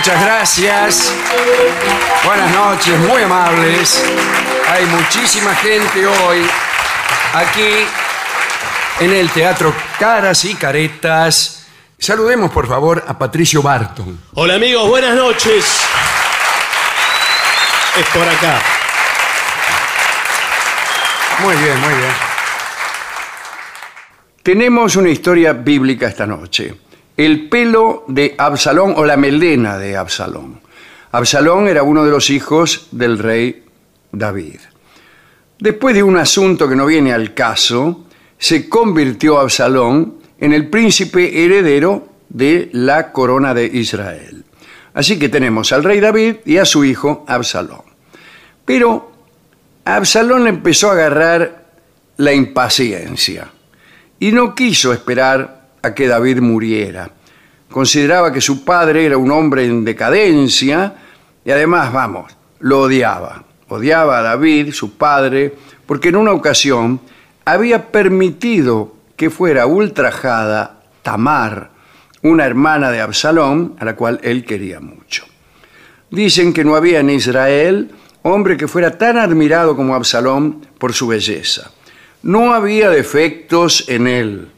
Muchas gracias. Buenas noches, muy amables. Hay muchísima gente hoy aquí en el Teatro Caras y Caretas. Saludemos por favor a Patricio Barton. Hola amigos, buenas noches. Es por acá. Muy bien, muy bien. Tenemos una historia bíblica esta noche. El pelo de Absalón o la melena de Absalón. Absalón era uno de los hijos del rey David. Después de un asunto que no viene al caso, se convirtió Absalón en el príncipe heredero de la corona de Israel. Así que tenemos al rey David y a su hijo Absalón. Pero Absalón empezó a agarrar la impaciencia y no quiso esperar a que David muriera. Consideraba que su padre era un hombre en decadencia y además, vamos, lo odiaba. Odiaba a David, su padre, porque en una ocasión había permitido que fuera ultrajada Tamar, una hermana de Absalón, a la cual él quería mucho. Dicen que no había en Israel hombre que fuera tan admirado como Absalón por su belleza. No había defectos en él.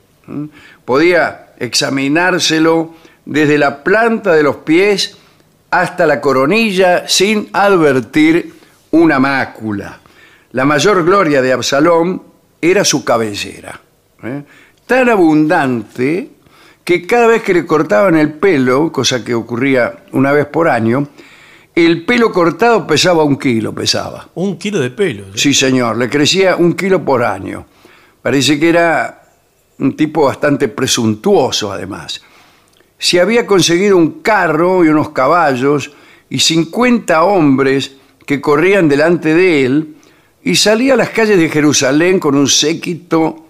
Podía examinárselo desde la planta de los pies hasta la coronilla sin advertir una mácula. La mayor gloria de Absalón era su cabellera, ¿eh? tan abundante que cada vez que le cortaban el pelo, cosa que ocurría una vez por año, el pelo cortado pesaba un kilo, pesaba. Un kilo de pelo. Sí, señor, le crecía un kilo por año. Parece que era un tipo bastante presuntuoso, además. Se había conseguido un carro y unos caballos y 50 hombres que corrían delante de él y salía a las calles de Jerusalén con un séquito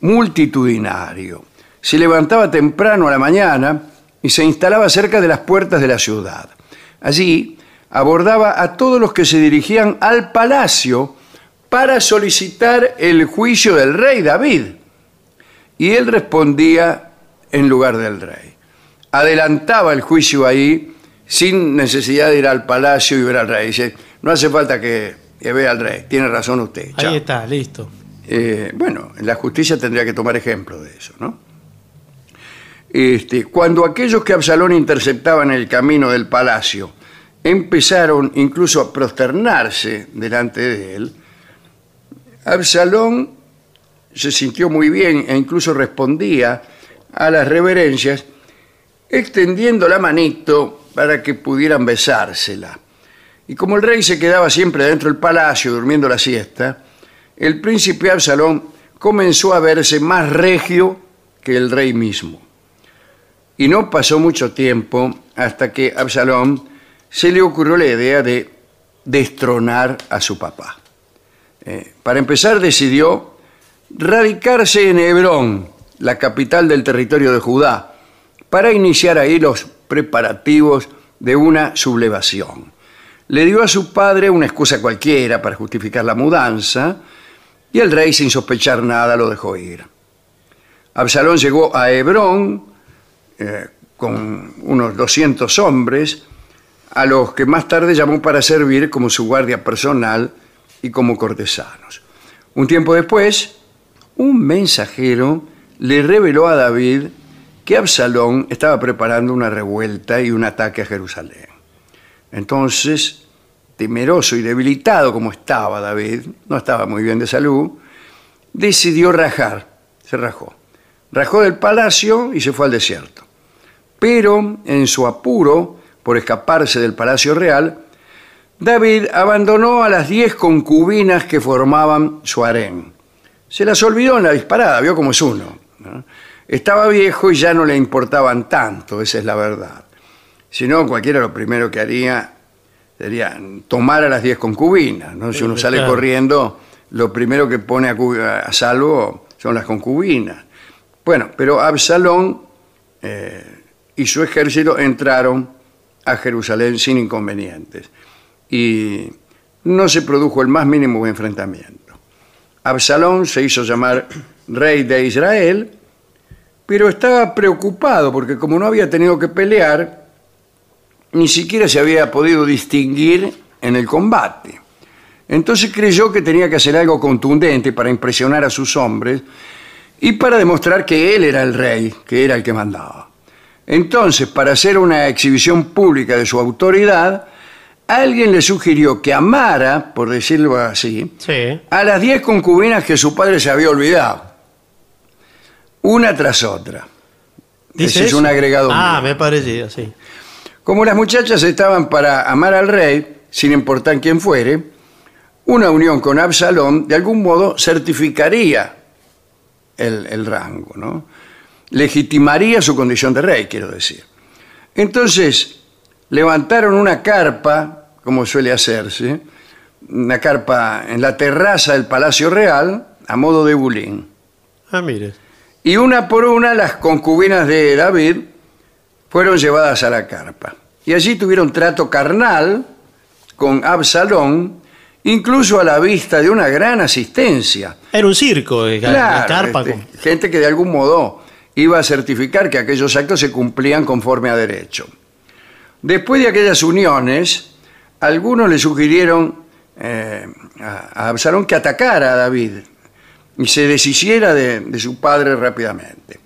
multitudinario. Se levantaba temprano a la mañana y se instalaba cerca de las puertas de la ciudad. Allí abordaba a todos los que se dirigían al palacio para solicitar el juicio del rey David. Y él respondía en lugar del rey. Adelantaba el juicio ahí sin necesidad de ir al palacio y ver al rey. Dice, no hace falta que llevé al rey. Tiene razón usted. chao. Ahí está, listo. Eh, bueno, la justicia tendría que tomar ejemplo de eso, ¿no? Este, cuando aquellos que Absalón interceptaban en el camino del palacio empezaron incluso a prosternarse delante de él, Absalón se sintió muy bien e incluso respondía a las reverencias extendiendo la manito para que pudieran besársela. Y como el rey se quedaba siempre dentro del palacio durmiendo la siesta, el príncipe Absalón comenzó a verse más regio que el rey mismo. Y no pasó mucho tiempo hasta que Absalón se le ocurrió la idea de destronar a su papá. Eh, para empezar decidió radicarse en Hebrón, la capital del territorio de Judá, para iniciar ahí los preparativos de una sublevación. Le dio a su padre una excusa cualquiera para justificar la mudanza y el rey sin sospechar nada lo dejó ir. Absalón llegó a Hebrón eh, con unos 200 hombres, a los que más tarde llamó para servir como su guardia personal y como cortesanos. Un tiempo después, un mensajero le reveló a David que Absalón estaba preparando una revuelta y un ataque a Jerusalén. Entonces, temeroso y debilitado como estaba David, no estaba muy bien de salud, decidió rajar, se rajó. Rajó del palacio y se fue al desierto. Pero en su apuro por escaparse del palacio real, David abandonó a las diez concubinas que formaban su harén. Se las olvidó en la disparada, vio como es uno. ¿no? Estaba viejo y ya no le importaban tanto, esa es la verdad. Si no, cualquiera lo primero que haría sería tomar a las diez concubinas. ¿no? Si uno sale Claro. corriendo, lo primero que pone a salvo son las concubinas. Bueno, pero Absalón eh, y su ejército entraron a Jerusalén sin inconvenientes y no se produjo el más mínimo enfrentamiento. Absalón se hizo llamar rey de Israel, pero estaba preocupado porque como no había tenido que pelear, ni siquiera se había podido distinguir en el combate. Entonces creyó que tenía que hacer algo contundente para impresionar a sus hombres y para demostrar que él era el rey, que era el que mandaba. Entonces, para hacer una exhibición pública de su autoridad, alguien le sugirió que amara, por decirlo así, Sí. a las diez concubinas que su padre se había olvidado. Una tras otra. ¿Dice Ese es eso? un agregado. Ah, mío. me parecía, sí. Como las muchachas estaban para amar al rey, sin importar quién fuere, una unión con Absalón de algún modo certificaría el, el rango, ¿no? Legitimaría su condición de rey, quiero decir. Entonces, levantaron una carpa, como suele hacerse, una carpa en la terraza del Palacio Real, a modo de bulín. Ah, mire. Y una por una las concubinas de David fueron llevadas a la carpa. Y allí tuvieron trato carnal con Absalón, incluso a la vista de una gran asistencia. Era un circo, eh, la carpa. este, con- gente que de algún modo iba a certificar que aquellos actos se cumplían conforme a derecho. Después de aquellas uniones, algunos le sugirieron eh, a, Absalón que atacara a David y se deshiciera de, de su padre rápidamente.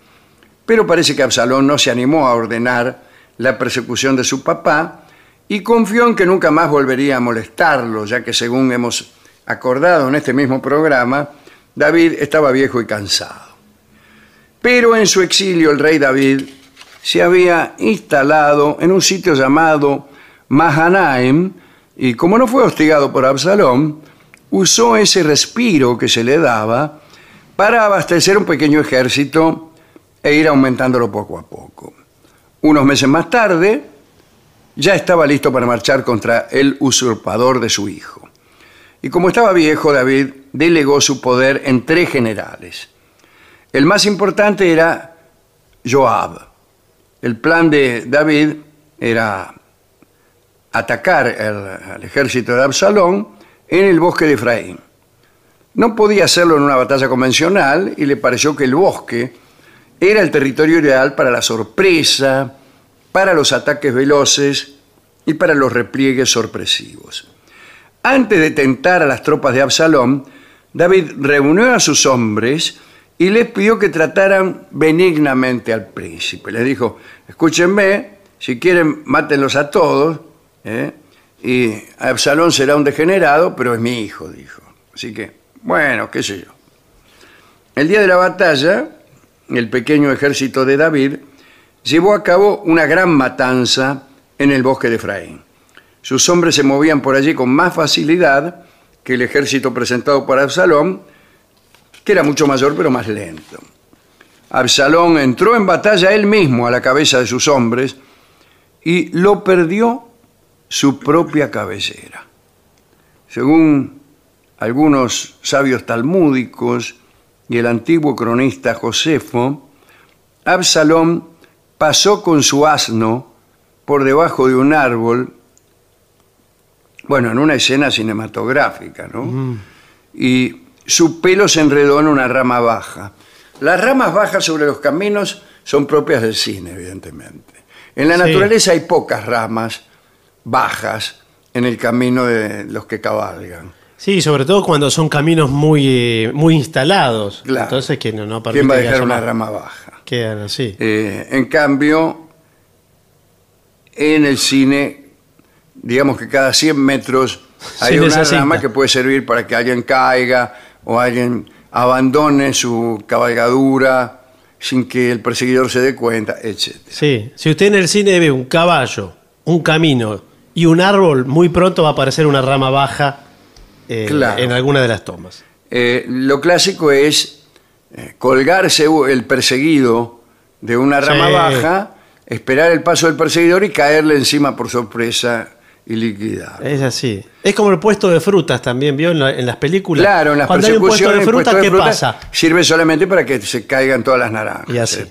Pero parece que Absalón no se animó a ordenar la persecución de su papá y confió en que nunca más volvería a molestarlo, ya que según hemos acordado en este mismo programa, David estaba viejo y cansado. Pero en su exilio el rey David se había instalado en un sitio llamado Mahanaim y como no fue hostigado por Absalón, usó ese respiro que se le daba para abastecer un pequeño ejército e ir aumentándolo poco a poco. Unos meses más tarde, ya estaba listo para marchar contra el usurpador de su hijo. Y como estaba viejo, David delegó su poder en tres generales. El más importante era Joab. El plan de David era atacar el, al ejército de Absalón en el bosque de Efraín. No podía hacerlo en una batalla convencional y le pareció que el bosque era el territorio ideal para la sorpresa, para los ataques veloces y para los repliegues sorpresivos. Antes de tentar a las tropas de Absalón, David reunió a sus hombres y les pidió que trataran benignamente al príncipe. Les dijo, escúchenme, si quieren, mátenlos a todos, ¿eh? y Absalón será un degenerado, pero es mi hijo, dijo. Así que, bueno, qué sé yo. El día de la batalla, el pequeño ejército de David llevó a cabo una gran matanza en el bosque de Efraín. Sus hombres se movían por allí con más facilidad que el ejército presentado por Absalón, que era mucho mayor pero más lento. Absalón entró en batalla él mismo a la cabeza de sus hombres y lo perdió su propia cabellera. Según algunos sabios talmúdicos y el antiguo cronista Josefo, Absalón pasó con su asno por debajo de un árbol, bueno, en una escena cinematográfica, ¿no? Y su pelo se enredó en una rama baja. Las ramas bajas sobre los caminos son propias del cine, evidentemente. En la Sí. naturaleza hay pocas ramas bajas en el camino de los que cabalgan. Sí, sobre todo cuando son caminos muy, eh, muy instalados. Claro. Entonces que no, no ¿Quién va a dejar una rama baja? Quedan así. Eh, en cambio, en el cine, digamos que cada 100 metros hay Se una necesita. rama que puede servir para que alguien caiga o alguien abandone su cabalgadura sin que el perseguidor se dé cuenta, etc. Sí, si usted en el cine ve un caballo, un camino y un árbol, muy pronto va a aparecer una rama baja eh, Claro. en alguna de las tomas. Eh, lo clásico es eh, colgarse el perseguido de una rama Sí. baja, esperar el paso del perseguidor y caerle encima por sorpresa y liquidar. Es así. Es como el puesto de frutas también, ¿vio? En, la- en las películas. Claro, en las Cuando hay un puesto de frutas, de ¿qué fruta pasa? Sirve solamente para que se caigan todas las naranjas, Y así. se.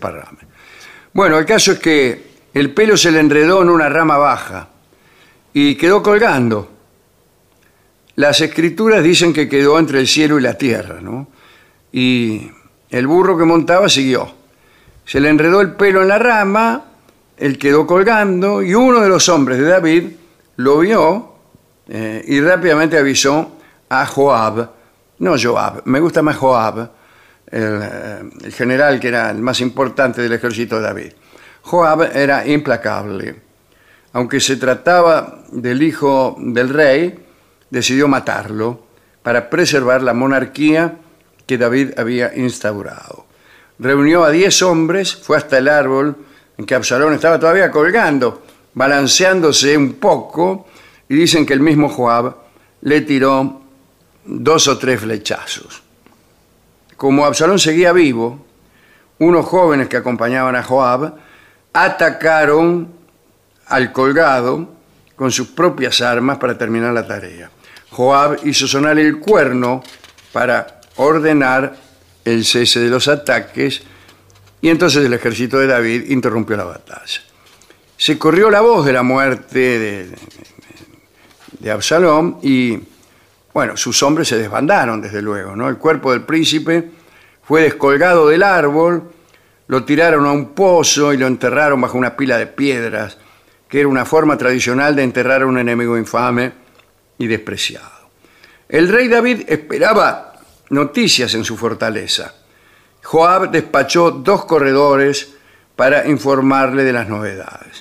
Bueno, el caso es que el pelo se le enredó en una rama baja y quedó colgando. Las escrituras dicen que quedó entre el cielo y la tierra, ¿no? Y el burro que montaba siguió. Se le enredó el pelo en la rama, él quedó colgando y uno de los hombres de David lo vio eh, y rápidamente avisó a Joab, no Joab, me gusta más Joab, eh, el general que era el más importante del ejército de David. Joab era implacable. Aunque se trataba del hijo del rey, decidió matarlo para preservar la monarquía que David había instaurado. Reunió a diez hombres, fue hasta el árbol en que Absalón estaba todavía colgando, balanceándose un poco, y dicen que el mismo Joab le tiró dos o tres flechazos. Como Absalón seguía vivo, unos jóvenes que acompañaban a Joab atacaron al colgado con sus propias armas para terminar la tarea. Joab hizo sonar el cuerno para ordenar el cese de los ataques y entonces el ejército de David interrumpió la batalla. Se corrió la voz de la muerte de, de- y, bueno, sus hombres se desbandaron, desde luego, ¿no? El cuerpo del príncipe fue descolgado del árbol, lo tiraron a un pozo y lo enterraron bajo una pila de piedras, que era una forma tradicional de enterrar a un enemigo infame y despreciado. El rey David esperaba noticias en su fortaleza. Joab despachó dos corredores para informarle de las novedades.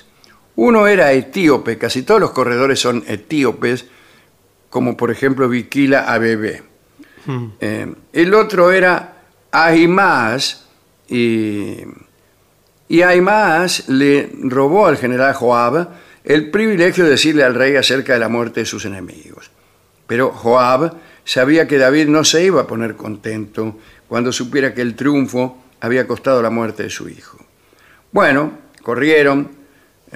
Uno era etíope, casi todos los corredores son etíopes, como por ejemplo Viquila Abebe. Eh, el otro era Ahimaas, y, y Ahimaas le robó al general Joab el privilegio de decirle al rey acerca de la muerte de sus enemigos. Pero Joab sabía que David no se iba a poner contento cuando supiera que el triunfo había costado la muerte de su hijo. Bueno, corrieron,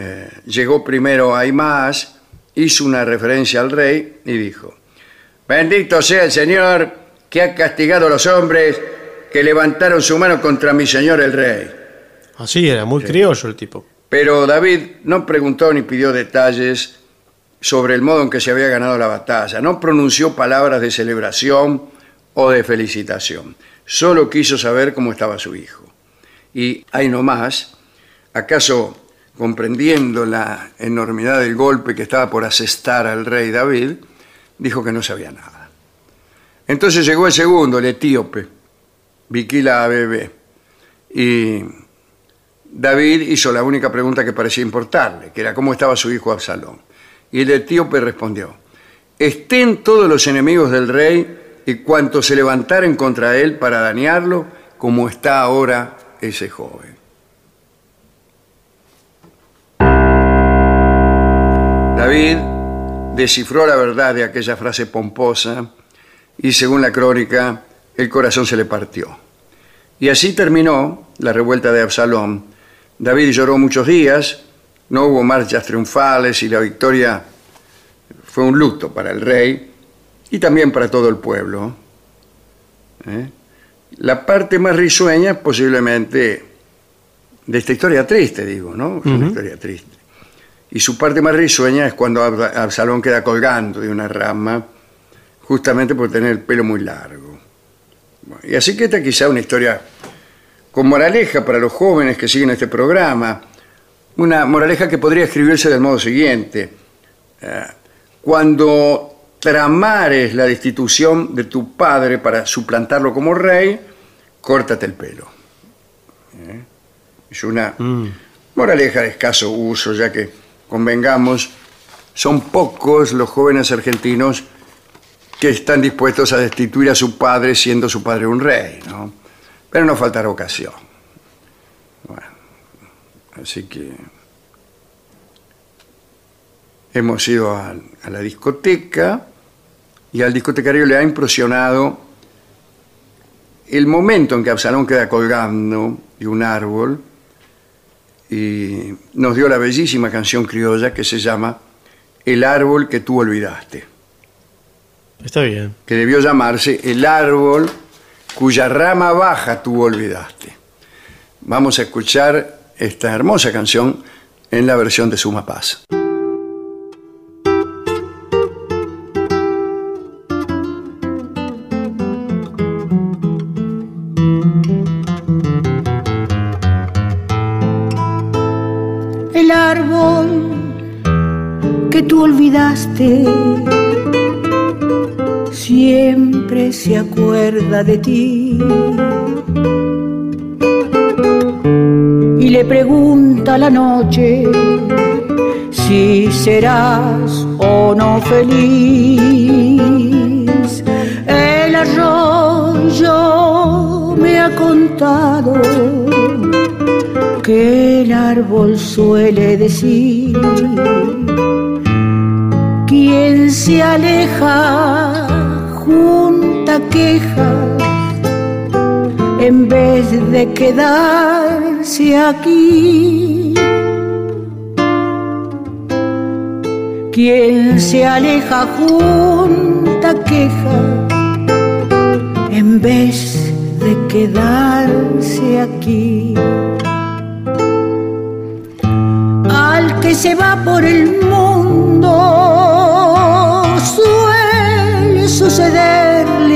eh, llegó primero Ahimaas, hizo una referencia al rey y dijo, Bendito sea el Señor que ha castigado a los hombres que levantaron su mano contra mi señor el rey. Así era, muy criollo el tipo. Pero David no preguntó ni pidió detalles sobre el modo en que se había ganado la batalla. No pronunció palabras de celebración o de felicitación. Solo quiso saber cómo estaba su hijo. Y hay no más, acaso comprendiendo la enormidad del golpe que estaba por asestar al rey David, dijo que no sabía nada. Entonces llegó el segundo, el etíope, Viquila Bebé, y David hizo la única pregunta que parecía importarle, que era cómo estaba su hijo Absalón. Y el etíope respondió, estén todos los enemigos del rey y cuantos se levantaren contra él para dañarlo, como está ahora ese joven. David descifró la verdad de aquella frase pomposa y según la crónica, el corazón se le partió. Y así terminó la revuelta de Absalón. David lloró muchos días, no hubo marchas triunfales y la victoria fue un luto para el rey y también para todo el pueblo. ¿Eh? La parte más risueña posiblemente de esta historia triste, digo, ¿no? Una historia triste. Y su parte más risueña es cuando Absalón queda colgando de una rama, justamente por tener el pelo muy largo. y así que esta quizá una historia con moraleja para los jóvenes que siguen este programa. Una moraleja que podría escribirse del modo siguiente. Eh, cuando tramares la destitución de tu padre para suplantarlo como rey, córtate el pelo. ¿Eh? Es una mm. moraleja de escaso uso, ya que convengamos, son pocos los jóvenes argentinos que están dispuestos a destituir a su padre siendo su padre un rey, ¿no? Pero no faltará ocasión. Bueno, así que hemos ido a, a la discoteca y al discotecario le ha impresionado el momento en que Absalón queda colgando de un árbol y nos dio la bellísima canción criolla que se llama El árbol que tú olvidaste. Está bien. Que debió llamarse El árbol cuya rama baja tú olvidaste. Vamos a escuchar esta hermosa canción en la versión de Suma Paz. Olvidaste, siempre se acuerda de ti. Y le pregunta la noche si serás o no feliz. El arroyo me ha contado que el árbol suele decir quien se aleja junta quejas. En vez de quedarse aquí. Quien se aleja junta quejas. En vez de quedarse aquí. Al que se va por el mundo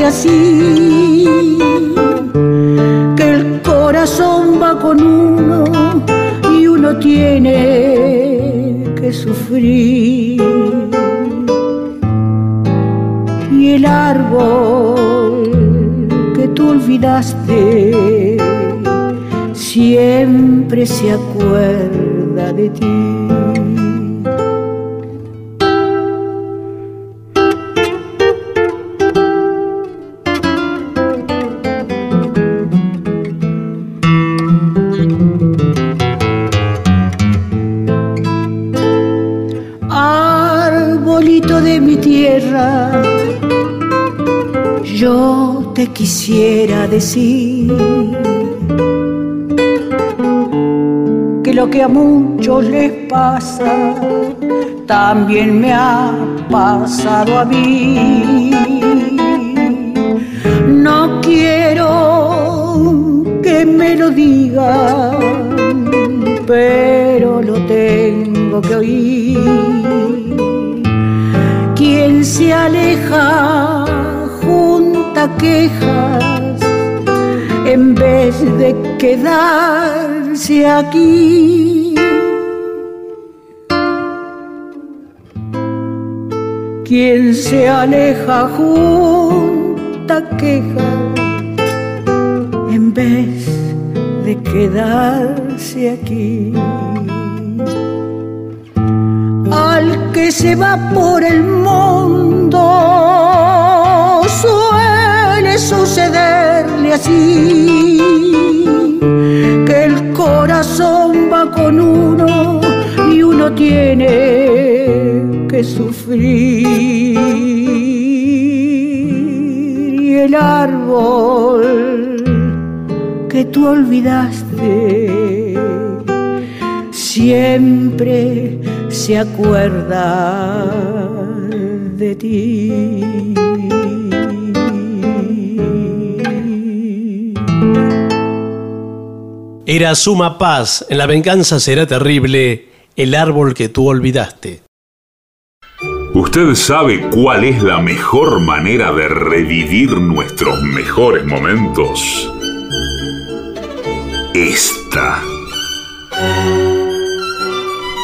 así, que el corazón va con uno y uno tiene que sufrir. Y el árbol que tú olvidaste siempre se acuerda de ti. Decir que lo que a muchos les pasa también me ha pasado a mí. No quiero que me lo digan, pero lo tengo que oír. Quien se aleja quejas en vez de quedarse aquí. quien se aleja junta queja en vez de quedarse aquí. Al que se va por el mundo sucederle así, que el corazón va con uno y uno tiene que sufrir. Y el árbol que tú olvidaste siempre se acuerda de ti. Era suma paz, en la venganza será terrible el árbol que tú olvidaste. ¿Usted sabe cuál es la mejor manera de revivir nuestros mejores momentos? Esta.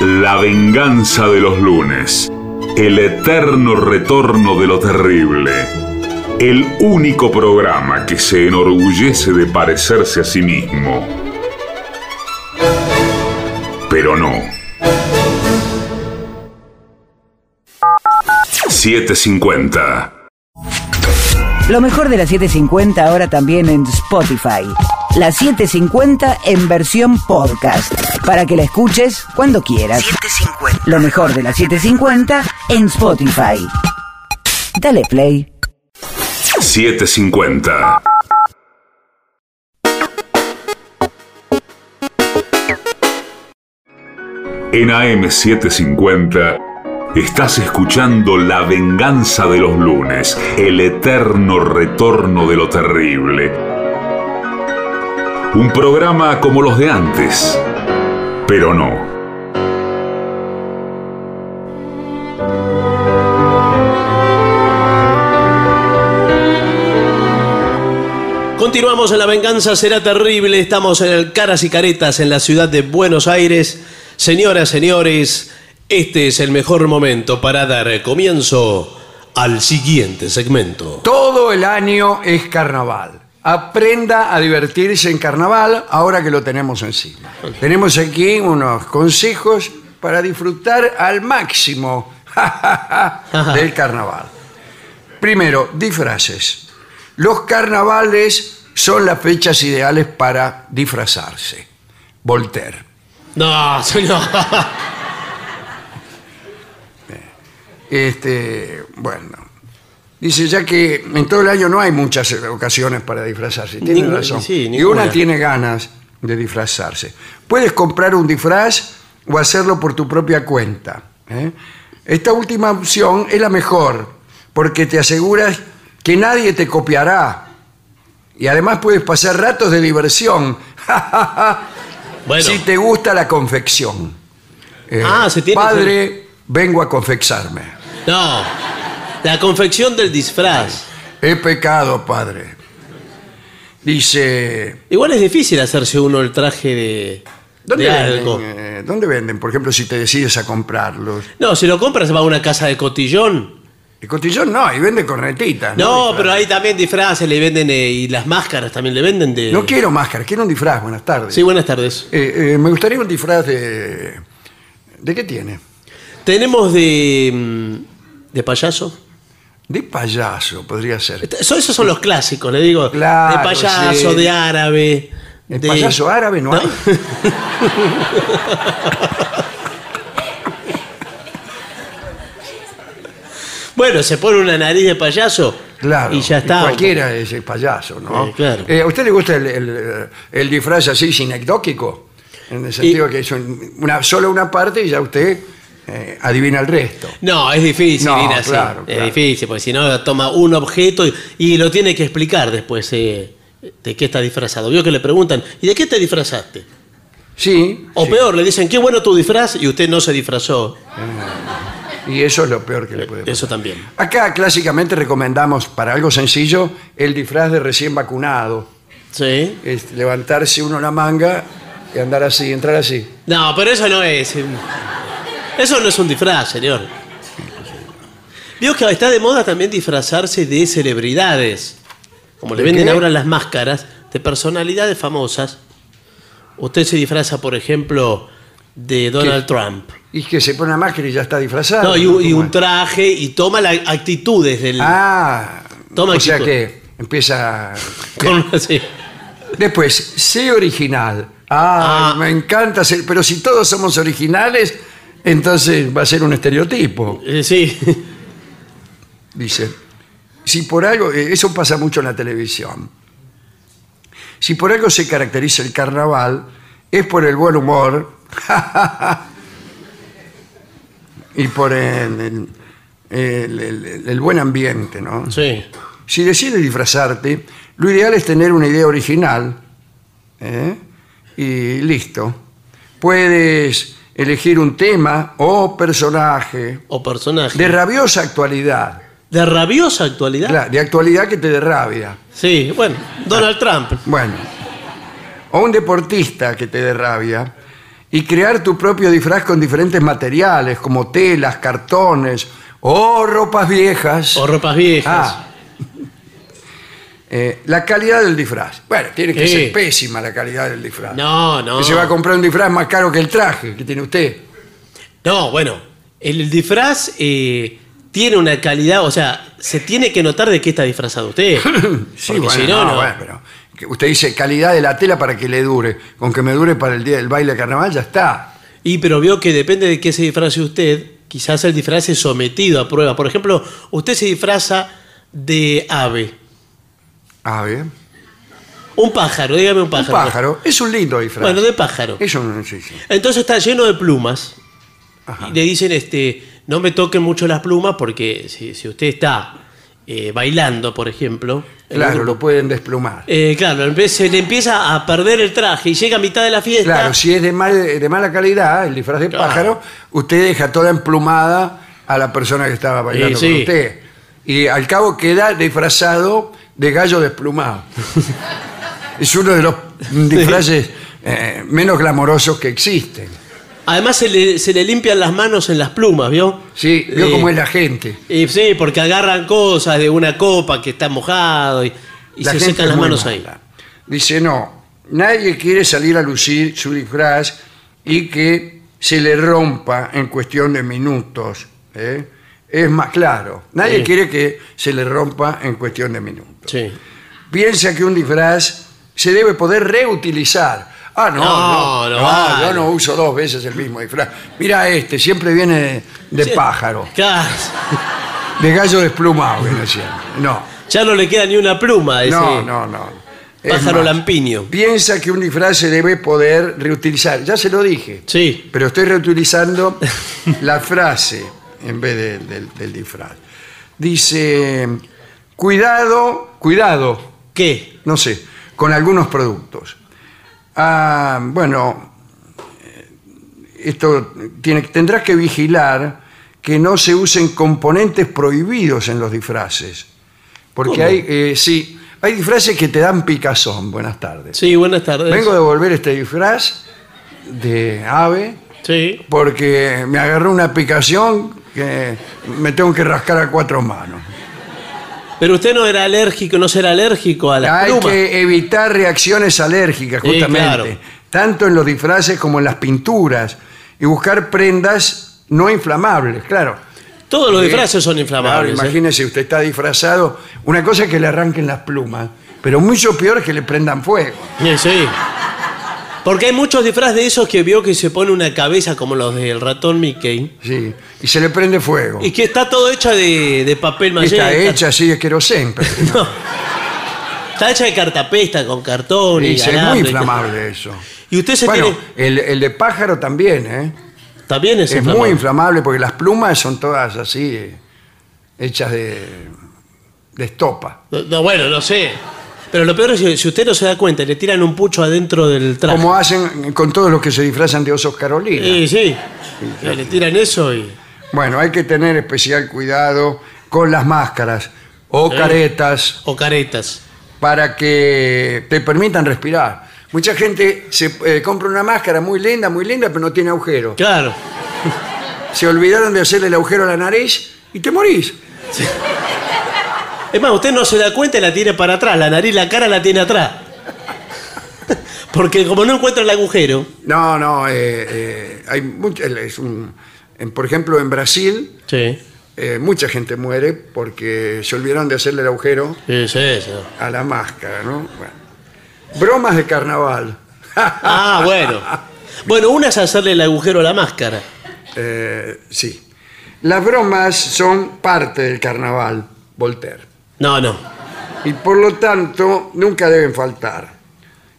La venganza de los lunes. El eterno retorno de lo terrible. El único programa que se enorgullece de parecerse a sí mismo. Pero no. 750. Lo mejor de la 750 ahora también en Spotify. La 750 en versión podcast. Para que la escuches cuando quieras. Lo mejor de la 750 en Spotify. Dale play. 750. En AM750 estás escuchando La venganza de los lunes, el eterno retorno de lo terrible. Un programa como los de antes, pero no. Continuamos en La Venganza Será Terrible. Estamos en el Caras y Caretas en la ciudad de Buenos Aires. Señoras, señores, este es el mejor momento para dar comienzo al siguiente segmento. Todo el año es carnaval. Aprenda a divertirse en carnaval ahora que lo tenemos encima. Tenemos aquí unos consejos para disfrutar al máximo del carnaval. Primero, disfraces. Los carnavales son las fechas ideales para disfrazarse. Voltaire. No, señor. Este, bueno, dice ya que en todo el año no hay muchas ocasiones para disfrazarse. Tiene razón. sí, y ninguna. una tiene ganas de disfrazarse. Puedes comprar un disfraz o hacerlo por tu propia cuenta. ¿eh? Esta última opción es la mejor porque te aseguras que nadie te copiará. Y además puedes pasar ratos de diversión. Bueno, Si te gusta la confección. Eh, Ah, se tiene- Padre, vengo a confexarme. no. La confección del disfraz. He pecado, padre. Dice, Igual es difícil hacerse uno el traje de, ¿dónde de venden, algo. eh, ¿dónde venden? Por ejemplo, si te decides a comprarlos. No, si lo compras va a una casa de cotillón. El cotillón no, y venden cornetitas. No, pero hay también disfraces, le venden eh, y las máscaras también le venden de. No quiero máscara, quiero un disfraz. Buenas tardes. Sí, buenas tardes. Eh, eh, me gustaría un disfraz de... ¿De qué tiene? Tenemos de. mm, de payaso. De payaso, podría ser. Eso- esos son los clásicos, le digo. Claro, de payaso, sí. de árabe. ¿El de- payaso árabe no, hay? Bueno, se pone una nariz de payaso Claro. y ya está. Cualquiera es el payaso, ¿no? Eh, claro. Eh, ¿A usted le gusta el, el- el disfraz así sinecdóquico? En el sentido que es un- una, solo una parte y ya usted eh, adivina el resto. No, es difícil No, ir así. claro, es difícil, porque si no toma un objeto y, y lo tiene que explicar después eh, de qué está disfrazado. Vio que le preguntan, ¿y de qué te disfrazaste? Sí. O sí. peor, le dicen, qué bueno tu disfraz y usted no se disfrazó. Y eso es lo peor que le puede pasar. Eso también. Acá clásicamente recomendamos para algo sencillo el disfraz de recién vacunado. Sí. Es levantarse uno la manga y andar así, entrar así. No, pero eso no es. Eso no es un disfraz, señor. Vio que está de moda también disfrazarse de celebridades. Como le ¿De venden qué? ahora las máscaras de personalidades famosas. Usted se disfraza, por ejemplo, de Donald Trump. Y que se pone una máscara y ya está disfrazado. No, y, un- traje y toma las actitudes del. Ah, Toma o sea que empieza... con- sí. Después, sé original. Ah, Ah. me encanta ser... Pero si todos somos originales, entonces va a ser un estereotipo. Eh, sí. Dice, si por algo... eh, Eso pasa mucho en la televisión. Si por algo se caracteriza el carnaval, es por el buen humor y por el, el- el- el- el buen ambiente, ¿no? Sí. Si decides disfrazarte, lo ideal es tener una idea original ¿eh? y listo. Puedes elegir un tema o personaje O personaje. de rabiosa actualidad, ¿De rabiosa actualidad? Claro, de actualidad que te dé rabia. Sí, bueno, Donald Trump. Bueno, o un deportista que te dé rabia y crear tu propio disfraz con diferentes materiales como telas, cartones o ropas viejas. O ropas viejas. Ah. Eh, la calidad del disfraz. Bueno, tiene que ser pésima la calidad del disfraz. No, no. Que se va a comprar un disfraz más caro que el traje que tiene usted. No, bueno, el disfraz eh, tiene una calidad, o sea, se tiene que notar de qué está disfrazado usted. Sí, bueno, si no, no, no. bueno, pero usted dice calidad de la tela para que le dure. Con que me dure para el día del baile de carnaval ya está. Y pero vio que depende de qué se disfrace usted, quizás el disfraz es sometido a prueba. Por ejemplo, usted se disfraza de ave. A ver. Un pájaro, dígame un Un pájaro. pájaro. Es un lindo disfraz. Bueno, de pájaro. Es un, sí, sí. Entonces está lleno de plumas. Ajá. Y le dicen, este, no me toquen mucho las plumas porque si, si usted está eh, bailando, por ejemplo. Claro, lo pueden desplumar. eh, claro, se le empieza a perder el traje y llega a mitad de la fiesta. Claro, si es de, mal- de mala calidad, el disfraz de Claro. pájaro, usted deja toda emplumada a la persona que estaba bailando Sí, con sí. usted. Y al cabo queda disfrazado de gallo desplumado. es uno de los disfraces eh, menos glamorosos que existen. Además se le, se le limpian las manos en las plumas, ¿vio? Sí, veo Eh, cómo es la gente. y sí, porque agarran cosas de una copa que está mojado y, y la se gente secan es las muy manos ahí. mala. Dice, no, nadie quiere salir a lucir su disfraz y que se le rompa en cuestión de minutos. ¿eh? Es más claro, nadie Sí. quiere que se le rompa en cuestión de minutos. Sí. Piensa que un disfraz se debe poder reutilizar. Ah, no, No, no, no vale. yo no uso dos veces el mismo disfraz. Mira este, siempre viene de, de Sí. pájaro, Claro. de gallo desplumado, viene siempre. No. Ya no le queda ni una pluma a ese No, no, no. Es pájaro más, lampiño. Piensa que un disfraz se debe poder reutilizar. Ya se lo dije. Sí. Pero estoy reutilizando la frase en vez de- del, del disfraz. Dice, cuidado, cuidado, ¿Qué? no sé, con algunos productos. Ah, bueno, esto tiene, tendrás que vigilar que no se usen componentes prohibidos en los disfraces. Porque ¿Cómo? hay, eh, sí, hay disfraces que te dan picazón. Buenas tardes. Sí, buenas tardes. Vengo a devolver este disfraz de ave Sí. porque me agarró una picación que me tengo que rascar a cuatro manos. Pero usted no era alérgico, no será alérgico a las Hay plumas. que evitar reacciones alérgicas, Sí, justamente, claro. tanto en los disfraces como en las pinturas, y buscar prendas no inflamables, claro. Todos los disfraces son Claro, inflamables. ¿eh? imagínese, usted está disfrazado, una cosa es que le arranquen las plumas, pero mucho peor es que le prendan fuego. Sí, sí. Porque hay muchos disfraces de esos que vio que se pone una cabeza como los del ratón Mickey. Sí, y se le prende fuego. Y que está todo hecha de, de papel maché. Está hecha así de querosén, pero No. Está hecha de cartapesta con cartón y, sí, es muy alambre. inflamable eso. Y usted se Bueno, tiene... el, el de pájaro también, ¿eh? También es, Es inflamable. muy inflamable porque las plumas son todas así, hechas de, de estopa. No, no, bueno, no sé. Pero lo peor es que si usted no se da cuenta, le tiran un pucho adentro del traje. Como hacen con todos los que se disfrazan de osos Carolina. Sí, sí. Le tiran eso y... Bueno, hay que tener especial cuidado con las máscaras o Sí. caretas O caretas. para que te permitan respirar. Mucha gente se eh, compra una máscara muy linda, muy linda, pero no tiene agujero. Claro. Se olvidaron de hacerle el agujero a la nariz y te morís. Es más, usted no se da cuenta y la tiene para atrás. La nariz, la cara la tiene atrás. Porque como no encuentra el agujero. No, no, eh, eh, hay mucha- es un- en- por ejemplo, en Brasil, Sí. eh, mucha gente muere porque se olvidaron de hacerle el agujero Sí, sí, a la máscara, ¿no? Bueno. Bromas de carnaval. Ah, bueno. Bueno, una es hacerle el agujero a la máscara. Sí. Las bromas son parte del carnaval, Voltaire. No, no. Y por lo tanto, nunca deben faltar.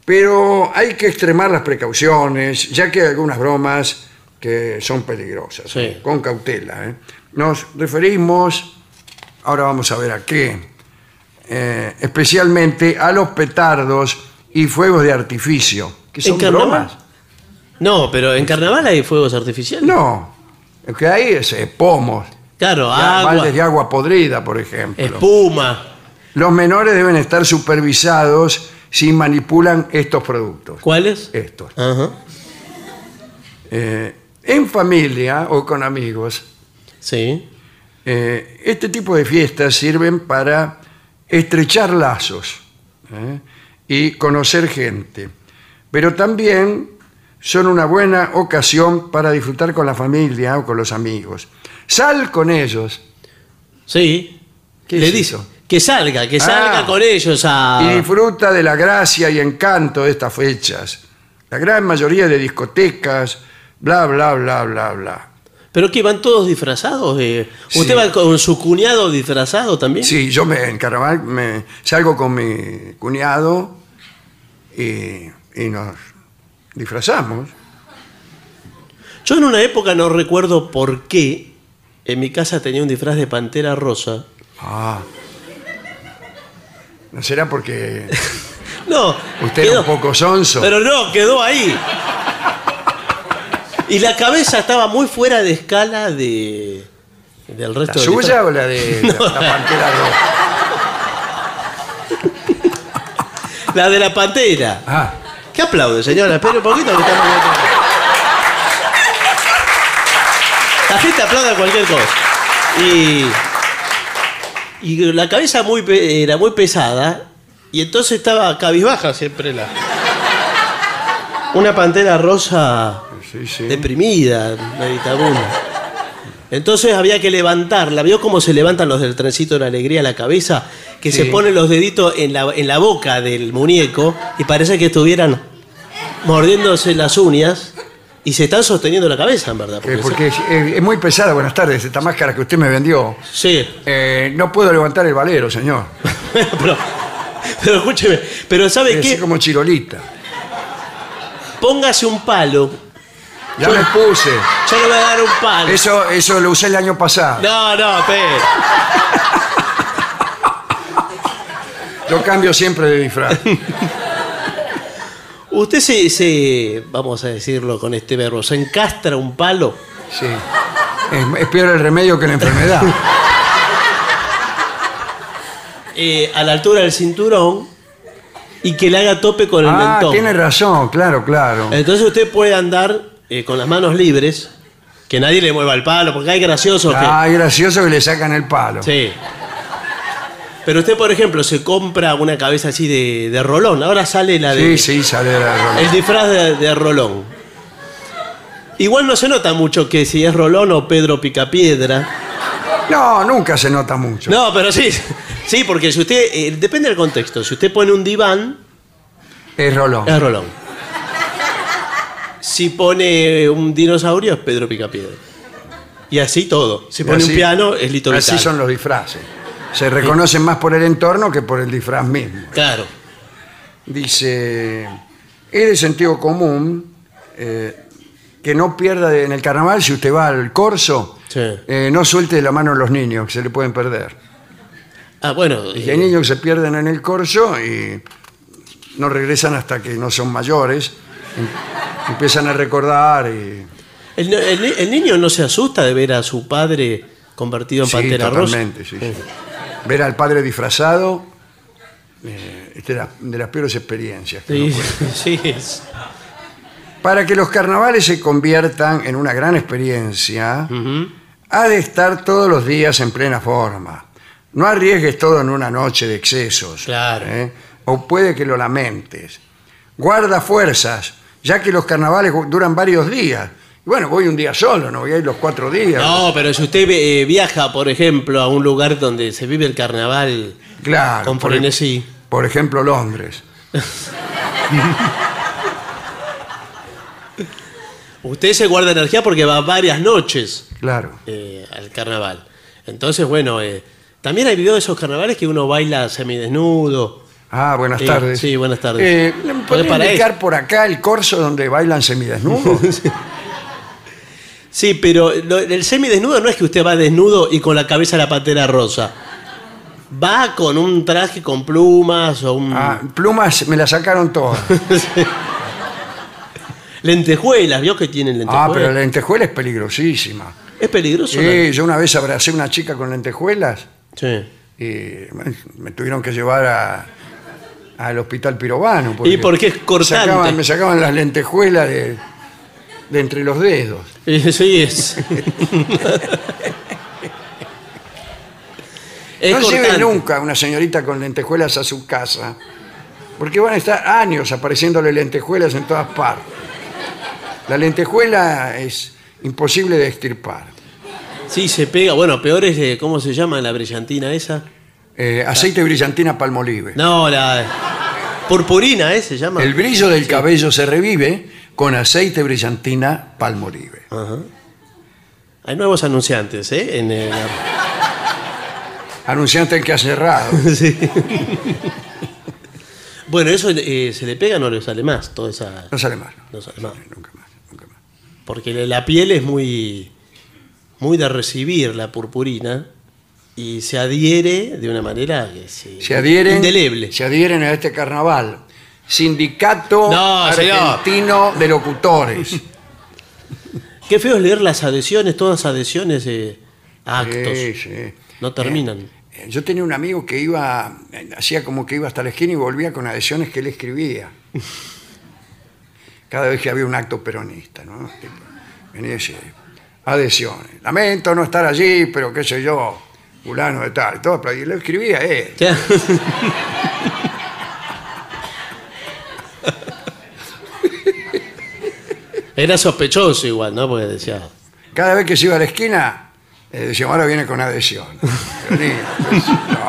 Pero hay que extremar las precauciones, ya que hay algunas bromas que son peligrosas. Sí. Con cautela. ¿eh? Nos referimos, ahora vamos a ver a qué, eh, especialmente a los petardos y fuegos de artificio. ¿Que son ¿En carnaval? bromas? No, pero en carnaval hay fuegos artificiales. No. Lo que hay es eh, pomos. Claro, Ya, agua, baldes de agua podrida, por ejemplo. espuma. Los menores deben estar supervisados si manipulan estos productos. ¿Cuáles? Estos. Ajá. Eh, en familia o con amigos, Sí. eh, este tipo de fiestas sirven para estrechar lazos ¿eh? y conocer gente, pero también son una buena ocasión para disfrutar con la familia o con los amigos. Sal con ellos Sí. ¿Qué Le dice eso? que salga, que salga Ah. con ellos a. y disfruta de la gracia y encanto de estas fechas. La gran mayoría de discotecas, bla, bla, bla, bla, bla. ¿Pero que van todos disfrazados? ¿Usted Sí. va con su cuñado disfrazado también? Sí, yo me, en carnaval me salgo con mi cuñado y, y nos disfrazamos. Yo en una época no recuerdo por qué en mi casa tenía un disfraz de pantera rosa. Ah. ¿No será porque No, usted era quedó- un poco sonso? Pero no, quedó ahí. Y la cabeza estaba muy fuera de escala de del ¿La resto del suya disfraz. o la de la, la pantera roja? La de la pantera. Ah, ¿Qué aplaude, señora? Espere un poquito que estamos La gente aplaude cualquier cosa. Y, y la cabeza muy era muy pesada y entonces estaba cabizbaja siempre la... Una pantera rosa sí, sí. deprimida, meditabunda. Entonces había que levantarla. ¿Vio cómo se levantan los del trencito de la alegría la cabeza? Que se ponen los deditos en la, en la boca del muñeco y parece que estuvieran mordiéndose las uñas y se están sosteniendo la cabeza, en verdad. Eh, porque es, es- es muy pesada. Buenas tardes. Esta máscara que usted me vendió. Sí. Eh, no puedo levantar el valero, señor. pero, pero escúcheme, pero ¿sabe Es qué? como chirolita. Póngase un palo. Ya Yo- me puse. Yo le voy a dar un palo. Eso, eso lo usé el año pasado. No, no, espere. Yo cambio siempre de disfraz. Usted se, se, vamos a decirlo con este verbo, se encastra un palo. Sí. Es, es peor el remedio que la enfermedad. eh, a la altura del cinturón y que le haga tope con el Ah, mentón. tiene razón, claro, claro. Entonces usted puede andar eh, con las manos libres, que nadie le mueva el palo, porque hay graciosos que... Ah, es gracioso que le sacan el palo. Sí. Pero usted, por ejemplo, se compra una cabeza así de, de rolón. Ahora sale la de... Sí, sí, sale de la broma. El disfraz de, de rolón. Igual no se nota mucho que si es rolón o Pedro Picapiedra. No, nunca se nota mucho. No, pero sí. Sí, porque si usted... eh, depende del contexto. Si usted pone un diván, Es rolón. es rolón. Si pone un dinosaurio, es Pedro Picapiedra. Y así todo. Si pone Así- un piano, es Lito Así Vitale. son los disfraces. Se reconocen más por el entorno que por el disfraz mismo. Claro. Dice, es de sentido común eh, que no pierda de- en el carnaval, si usted va al corso, Sí. eh, no suelte la mano a los niños, que se le pueden perder. Ah, bueno. Y eh, hay niños que se pierden en el corso y no regresan hasta que no son mayores. Em- Empiezan a recordar y... el, el ni- el niño no se asusta de ver a su padre convertido en Sí, pantera rosa. totalmente, sí, sí. Ver al padre disfrazado eh, es de, la- de las peores experiencias. que Sí, puede- sí, es- Para que los carnavales se conviertan en una gran experiencia, Ujú. ha de estar todos los días en plena forma. No arriesgues todo en una noche de excesos. Claro. ¿eh? O puede que lo lamentes. Guarda fuerzas, ya que los carnavales duran varios días. Bueno, voy un día solo, no voy a ir los cuatro días. No, pero si usted eh, viaja, por ejemplo, a un lugar donde se vive el carnaval claro. con por, frenesí. por ejemplo, Londres. Usted se guarda energía porque va varias noches Claro. eh, al carnaval. Entonces, bueno, eh, también hay videos de esos carnavales que uno baila semidesnudo. Ah, buenas tardes. sí, buenas tardes. Eh, ¿Me Porque podría para indicar por acá el corso donde bailan semidesnudos? Sí, pero lo- el semidesnudo no es que usted va desnudo y con la cabeza la pantera rosa. Va con un traje con plumas o un Ah, plumas me las sacaron todas. lentejuelas, ¿vio que tienen lentejuelas? Ah, pero la lentejuela es peligrosísima. Es peligroso. Sí, yo una vez abracé a una chica con lentejuelas Sí. y bueno, me tuvieron que llevar a- al hospital pirobano. porque Y porque es cortante. sacaban- me sacaban las lentejuelas de, de entre los dedos. Eh, Sí, es. es no lleve cortante. nunca a una señorita con lentejuelas a su casa, porque van a estar años apareciéndole lentejuelas en todas partes. La lentejuela es imposible de extirpar. Sí, se pega. Bueno, peor es, eh, ¿cómo se llama la brillantina esa? Eh, aceite brillantina palmolive. No, la purpurina, ¿eh? Se llama. El brillo del cabello se revive con aceite brillantina palmolive. Hay nuevos anunciantes, ¿eh? En, eh, Anunciante que ha cerrado. Sí. bueno, eso eh, se le pega, no le sale más, toda esa. No sale más. No sale más. Nunca más, nunca más. Porque la- piel es muy, muy de recibir la purpurina y se adhiere de una manera que es, eh, Se adhieren, indeleble. se adhieren a este carnaval. Sindicato No. Argentino de Locutores. Qué feo es leer las adhesiones, todas adhesiones de actos. Sí, sí. No terminan. Eh, Yo tenía un amigo que iba, eh, hacía como que iba hasta la esquina y volvía con adhesiones que él escribía. Cada vez que había un acto peronista, ¿no? Tipo, Venía y decía, adhesiones. Lamento no estar allí, pero qué sé yo, fulano de tal. Todo, pero y lo escribía él. O sea, Era sospechoso igual, ¿no? Porque decía, Cada vez que se iba a la esquina, eh, decía, ahora viene con adhesión. Venía, pues, no.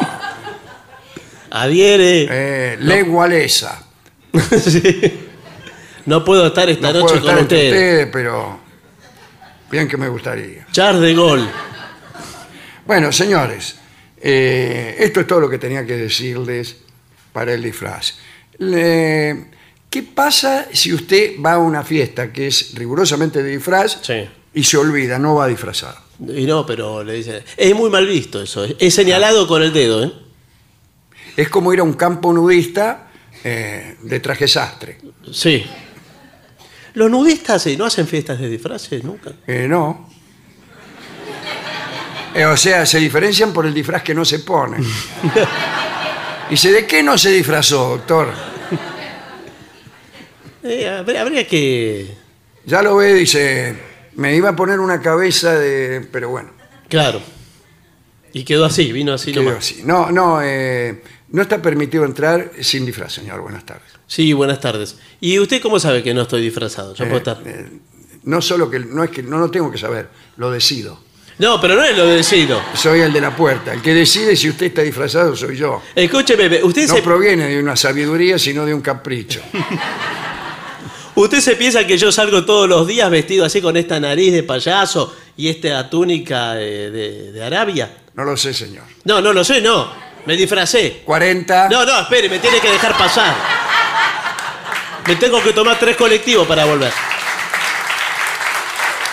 adhiere. Eh. Sí. No puedo estar esta No noche puedo estar con entre ustedes, pero bien que me gustaría. Char de gol. Bueno, señores, eh, esto es todo lo que tenía que decirles para el disfraz. Le- ¿Qué pasa si usted va a una fiesta que es rigurosamente de disfraz Sí. y se olvida, no va a disfrazar? Y no, pero le dice. Es muy mal visto eso. Es señalado con el dedo, ¿eh? Es como ir a un campo nudista eh, de traje sastre. Sí. Los nudistas eh, no hacen fiestas de disfraces nunca. Eh, no. Eh, o sea, se diferencian por el disfraz que no se pone. Dice, ¿de qué no se disfrazó, doctor? Eh, habría, habría que. Ya lo ve, dice, me iba a poner una cabeza de... Pero bueno, Claro. Y quedó así, vino así quedó nomás. así. No, no, eh, no está permitido entrar sin disfraz, señor. Buenas tardes. Sí, buenas tardes. ¿Y usted cómo sabe que no estoy disfrazado? Yo puedo estar. Eh, no solo que, no es que no lo tengo que saber, lo decido. No, pero no es lo decido. Soy el de la puerta. El que decide si usted está disfrazado soy yo. Escúcheme, usted, No se, proviene de una sabiduría, sino de un capricho. usted se piensa que yo salgo todos los días vestido así con esta nariz de payaso y esta túnica de, de Arabia. No lo sé, señor. No, no lo sé, no. Me disfracé. 40. No, no, espere, me tiene que dejar pasar. Me tengo que tomar tres colectivos para volver.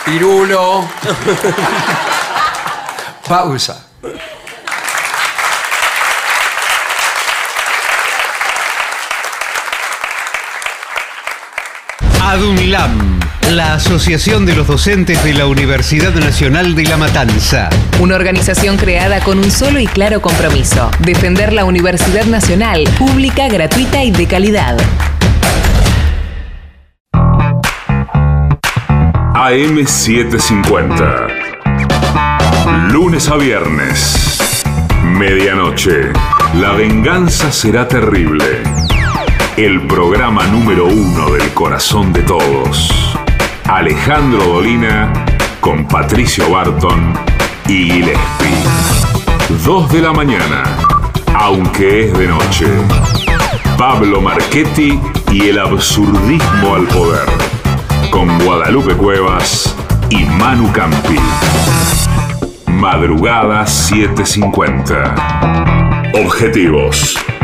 Pirulo. Pausa. ADUNLAM, la Asociación de los Docentes de la Universidad Nacional de La Matanza. Una organización creada con un solo y claro compromiso, defender la Universidad Nacional, pública, gratuita y de calidad. AM750. Lunes a viernes. Medianoche. La venganza será terrible. El programa número uno del corazón de todos. Alejandro Dolina con Patricio Barton y Gillespie. Dos de la mañana, aunque es de noche. Pablo Marchetti y el absurdismo al poder. Con Guadalupe Cuevas y Manu Campi. Madrugada 750. Objetivos,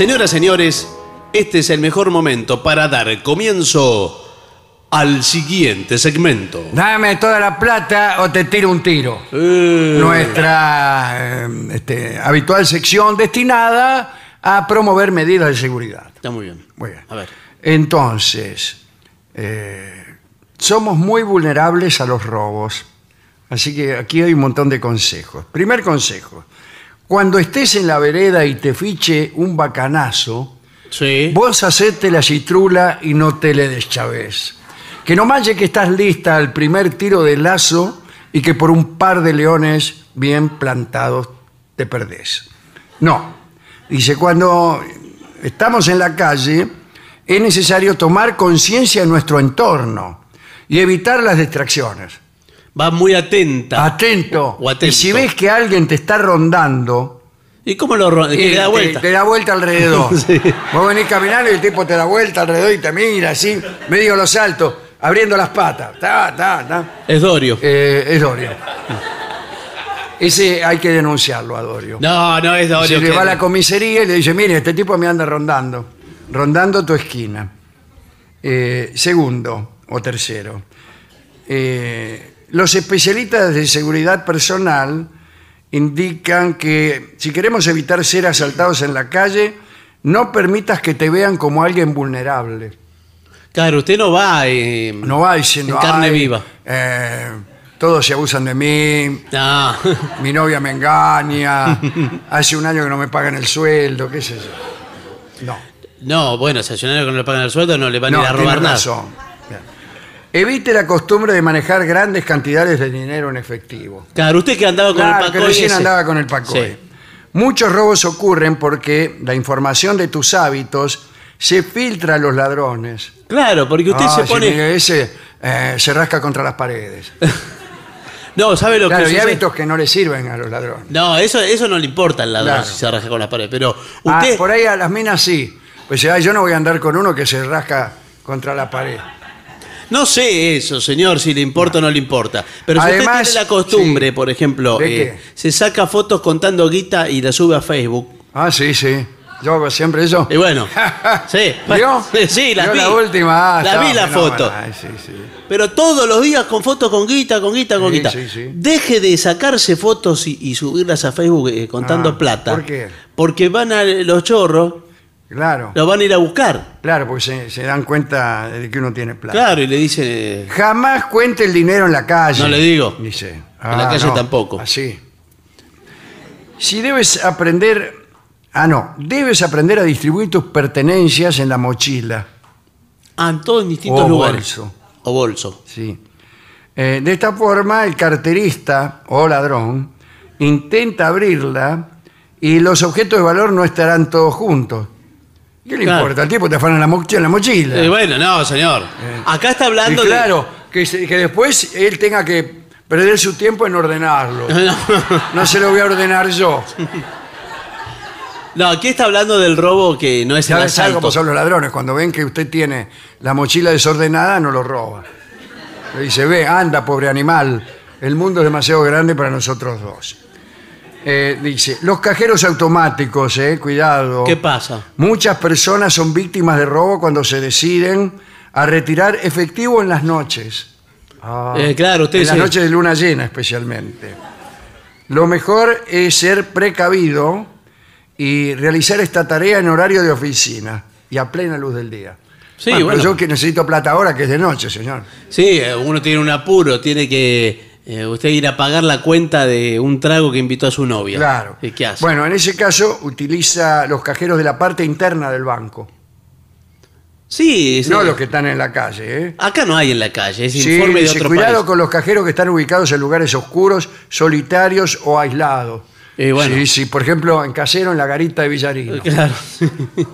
Señoras, señores, este es el mejor momento para dar comienzo al siguiente segmento. Dame toda la plata o te tiro un tiro. Eh, Nuestra eh, este, habitual sección destinada a promover medidas de seguridad. Está muy bien. Muy bien. A ver. Entonces, eh, somos muy vulnerables a los robos. Así que aquí hay un montón de consejos. Primer consejo. Cuando estés en la vereda y te fiche un bacanazo, Sí. vos hacete la citrula y no te le deschaves. Que no manche que estás lista al primer tiro de lazo y que por un par de leones bien plantados te perdés. No. Dice, cuando estamos en la calle, es necesario tomar conciencia de nuestro entorno y evitar las distracciones. Va muy atenta. Atento. O atento. Y si ves que alguien te está rondando, ¿Y cómo lo ro- que eh, le da te- vuelta? Te, da vuelta alrededor. Sí. Vos venís caminando y el tipo te da vuelta alrededor y te mira así, medio los saltos, abriendo las patas. Ta, ta, ta. Es Dorio. Eh, es Dorio. Ese hay que denunciarlo a Dorio. No, no es Dorio. Se le va a la comisaría y le dice, mire, este tipo me anda rondando, rondando tu esquina. Eh, segundo o tercero, eh, los especialistas de seguridad personal indican que si queremos evitar ser asaltados en la calle, no permitas que te vean como alguien vulnerable. Claro, usted no va. eh, No va diciendo, En carne "Ay, viva". eh, todos se abusan de mí, No. mi novia me engaña, hace un año que no me pagan el sueldo, qué sé yo. No, No, bueno, si a Llonero que no le pagan el sueldo no le van a no, ir a tiene robar nada. razón. Evite la costumbre de manejar grandes cantidades de dinero en efectivo. Claro, usted que andaba con Claro, el que Pacoy recién ese. andaba con el Pacoy. Sí. Muchos robos ocurren porque la información de tus hábitos se filtra a los ladrones. Claro, porque usted Ah, se sí, pone. mire, ese eh, se rasca contra las paredes. No, ¿sabe lo Claro, que y sucede? hábitos que no le sirven a los ladrones. No, eso, eso no le importa al ladrón Claro. si se raja con la pared. Pero Ah, usted. por ahí a las minas sí. Pues ah, yo no voy a andar con uno que se rasca contra la pared. No sé eso, señor, si le importa o no le importa. Pero si Además, usted tiene la costumbre, sí. por ejemplo, ¿De eh, qué? se saca fotos contando guita y la sube a Facebook. Ah, sí, sí. Yo hago siempre eso. Y bueno, sí. ¿Vio? Sí, las vi. la última. ah, la vi la foto. Ay, sí, sí. Pero todos los días con fotos con guita, con guita, con Sí, guita. sí, sí. Deje de sacarse fotos y, y subirlas a Facebook eh, contando Ah, plata. ¿por qué? Porque van a los chorros, Claro, los van a ir a buscar. claro, porque se, se dan cuenta de que uno tiene plata. Claro, y le dicen. eh, Jamás cuente el dinero en la calle. No le digo. Dice. En la calle tampoco. Así. Si debes aprender. Ah, no. Debes aprender a distribuir tus pertenencias en la mochila. Ah, en todos en distintos O lugares. bolso. O bolso. Sí. Eh, de esta forma, el carterista o ladrón intenta abrirla y los objetos de valor no estarán todos juntos. ¿Qué le Claro. importa? El tipo te afana la, mochila, en la mochila. Eh, bueno, no, señor. Acá está y hablando claro, que, se- que después él tenga que perder su tiempo en ordenarlo. de. No se lo voy a ordenar yo. No, aquí está hablando del robo que no es el ¿Sabes sabe asalto. cómo son los ladrones? Cuando ven que usted tiene la mochila desordenada, no lo roba. Le dice, ve, anda, pobre animal. El mundo es demasiado grande para nosotros dos. Eh, dice, los cajeros automáticos, eh, cuidado. ¿Qué pasa? Muchas personas son víctimas de robo cuando se deciden a retirar efectivo en las noches. Ah, Eh, claro, usted En las noches de luna llena especialmente. Lo mejor es ser precavido y realizar esta tarea en horario de oficina y a plena luz del día. Sí, pero bueno. yo que necesito plata ahora, que es de noche, señor. Sí, eh, uno tiene un apuro, tiene que eh, usted ir a pagar la cuenta de un trago que invitó a su novia. Claro. ¿Y qué hace? Bueno, en ese caso utiliza los cajeros de la parte interna del banco, sí, sí. no los que están en la calle. ¿eh? Acá no hay en la calle, es Sí, informe de otro cuidado país. con los cajeros que están ubicados en lugares oscuros, solitarios o aislados. Bueno. Sí, sí, por ejemplo, en Casero, en la garita de Villarino. Claro.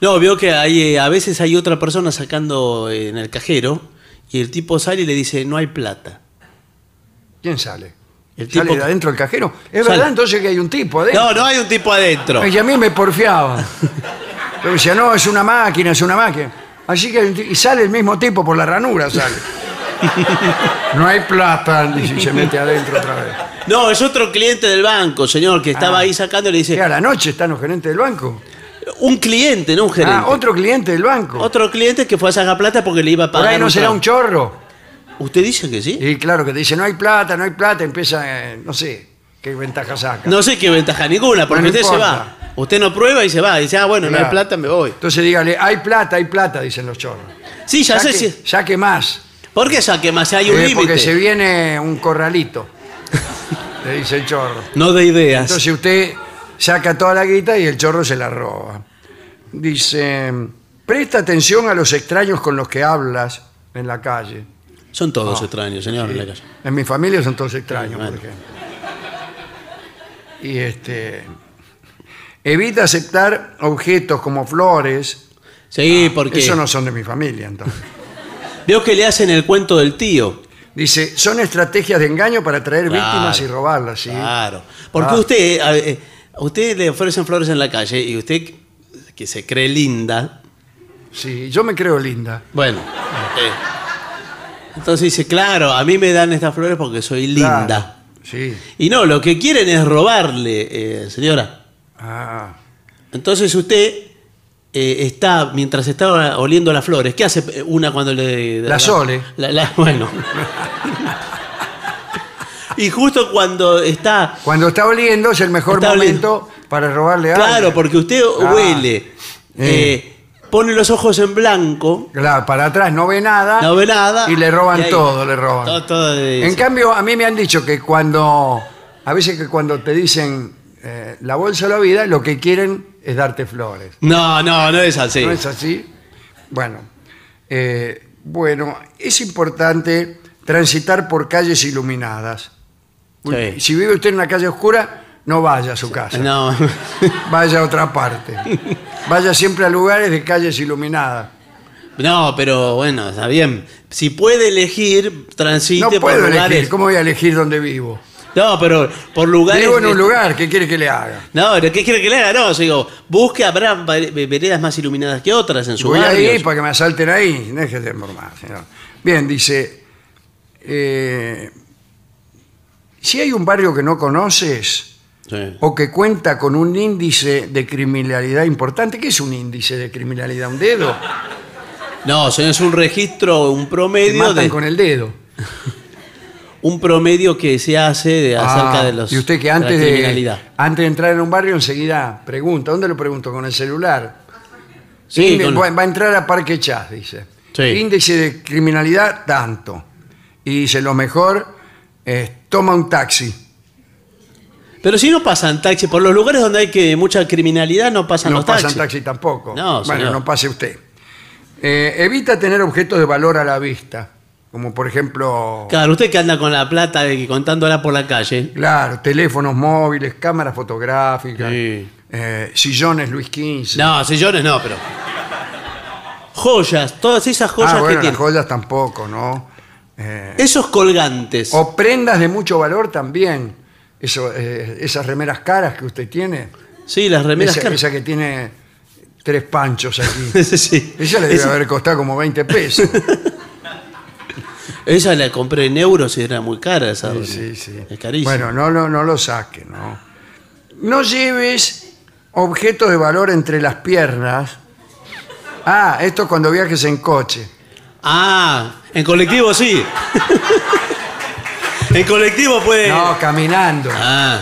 no, veo que hay, eh, a veces hay otra persona sacando eh, en el cajero y el tipo sale y le dice, no hay plata. ¿Quién sale? El ¿Sale tipo- de adentro del cajero? Es Sale. verdad entonces que hay un tipo adentro. No, no hay un tipo adentro. Y a mí me porfiaba. Yo decía, no, es una máquina, es una máquina. Así que, y sale el mismo tipo por la ranura, sale. No hay plata, y se mete adentro otra vez. No, es otro cliente del banco, señor, que estaba Ah. ahí sacando y le ¿Qué, dice, a la noche están los gerentes del banco? Un cliente, no un gerente. Ah, otro cliente del banco. Otro cliente que fue a sacar plata porque le iba a Por pagar. ahí no será un chorro. ¿Usted dice que sí? Y claro, que te dice, no hay plata, no hay plata, empieza, eh, no sé, qué ventaja saca. No sé qué ventaja ninguna, porque No, usted se importa. va. Usted no prueba y se va. Dice, ah, bueno, no hay plata, me voy. Entonces dígale, hay plata, hay plata, dicen los chorros. Sí, ya sé si. saque más. ¿Por qué saque más? Hay un eh, porque se límite. viene un corralito, le dice el chorro. No de ideas. Entonces usted saca toda la guita y el chorro se la roba. Dice, presta atención a los extraños con los que hablas en la calle. Son todos Ah, extraños, señor, en la calle. En mi familia son todos extraños, Sí, bueno. por ejemplo. Y este. Evita aceptar objetos como flores. Sí, porque. Ah, Eso no son de mi familia, entonces. Veo que le hacen el cuento del tío. Dice, son estrategias de engaño para atraer Claro. víctimas y robarlas, ¿sí? Claro. Porque Ah. usted, eh, a usted le ofrecen flores en la calle y usted, que se cree linda, Sí, yo me creo linda. bueno. eh, entonces dice, claro, a mí me dan estas flores porque soy linda. Claro, Sí. Y no, lo que quieren es robarle, eh, señora. Ah. Entonces usted eh, está, mientras está oliendo las flores, ¿qué hace una cuando le... La sole. la- la- bueno. y justo cuando está... Cuando está oliendo es el mejor Está momento para robarle a Claro, porque usted Ah. huele, eh, pone los ojos en blanco, Claro, para atrás no ve nada. no ve nada. Y le roban y ahí- todo, le roban. Todo, todo En cambio, a mí me han dicho que cuando, a veces que cuando te dicen eh, la bolsa de la vida, lo que quieren es darte flores. No, no, no es así. ¿No es así? Bueno, eh, bueno, es importante transitar por calles iluminadas. Sí. Si vive usted en una calle oscura, no vaya a su casa. No. Vaya a otra parte. Vaya siempre a lugares de calles iluminadas. no, pero bueno, está bien. Si puede elegir, transite No por puedo lugares. elegir. ¿Cómo voy a elegir dónde vivo? No, pero por lugares. Vivo en un lugar. ¿Qué quiere que le haga? No, ¿qué quiere que le haga? No, digo, busque, habrá veredas más iluminadas que otras en su Voy barrio. ahí para que me asalten ahí. Déjese de mormar, señor. Bien, dice. eh, si hay un barrio que no conoces Sí. o que cuenta con un índice de criminalidad importante, ¿qué es un índice de criminalidad? ¿Un dedo? No, es un registro, un Te promedio matan de, con el dedo. un promedio que se hace de, acerca Ah, de los y usted que antes de, antes de entrar en un barrio enseguida pregunta. ¿Dónde lo pregunto? Con el celular. Sí, con- va, a entrar a Parque Chas, dice. Sí. Índice de criminalidad, tanto. Y dice, lo mejor toma un taxi. Pero si no pasan taxis, por los lugares donde hay que mucha criminalidad no pasan no los pasan taxis. taxi tampoco. No, bueno, señor. no pase usted. Eh, evita tener objetos de valor a la vista. Como por ejemplo, Claro, usted que anda con la plata y contándola por la calle. claro, teléfonos móviles, cámaras fotográficas, Sí. eh, sillones Luis XV. No, sillones no, pero. Joyas, todas esas joyas ah, bueno, que las tiene. joyas tampoco, ¿no? Eh, Esos colgantes. o prendas de mucho valor también. Eso, eh, esas remeras caras que usted tiene. sí, las remeras esa, caras. esa que tiene tres panchos aquí. sí. Esa le debe Esa- haber costado como 20 pesos. Esa la compré en euros y era muy cara esa. Sí, sí, sí. Es carísima. Bueno, no, lo- no lo saque, ¿no? No lleves objetos de valor entre las piernas Ah, esto es cuando viajes en coche. Ah, en colectivo sí. en colectivo puede. No, caminando. Ah,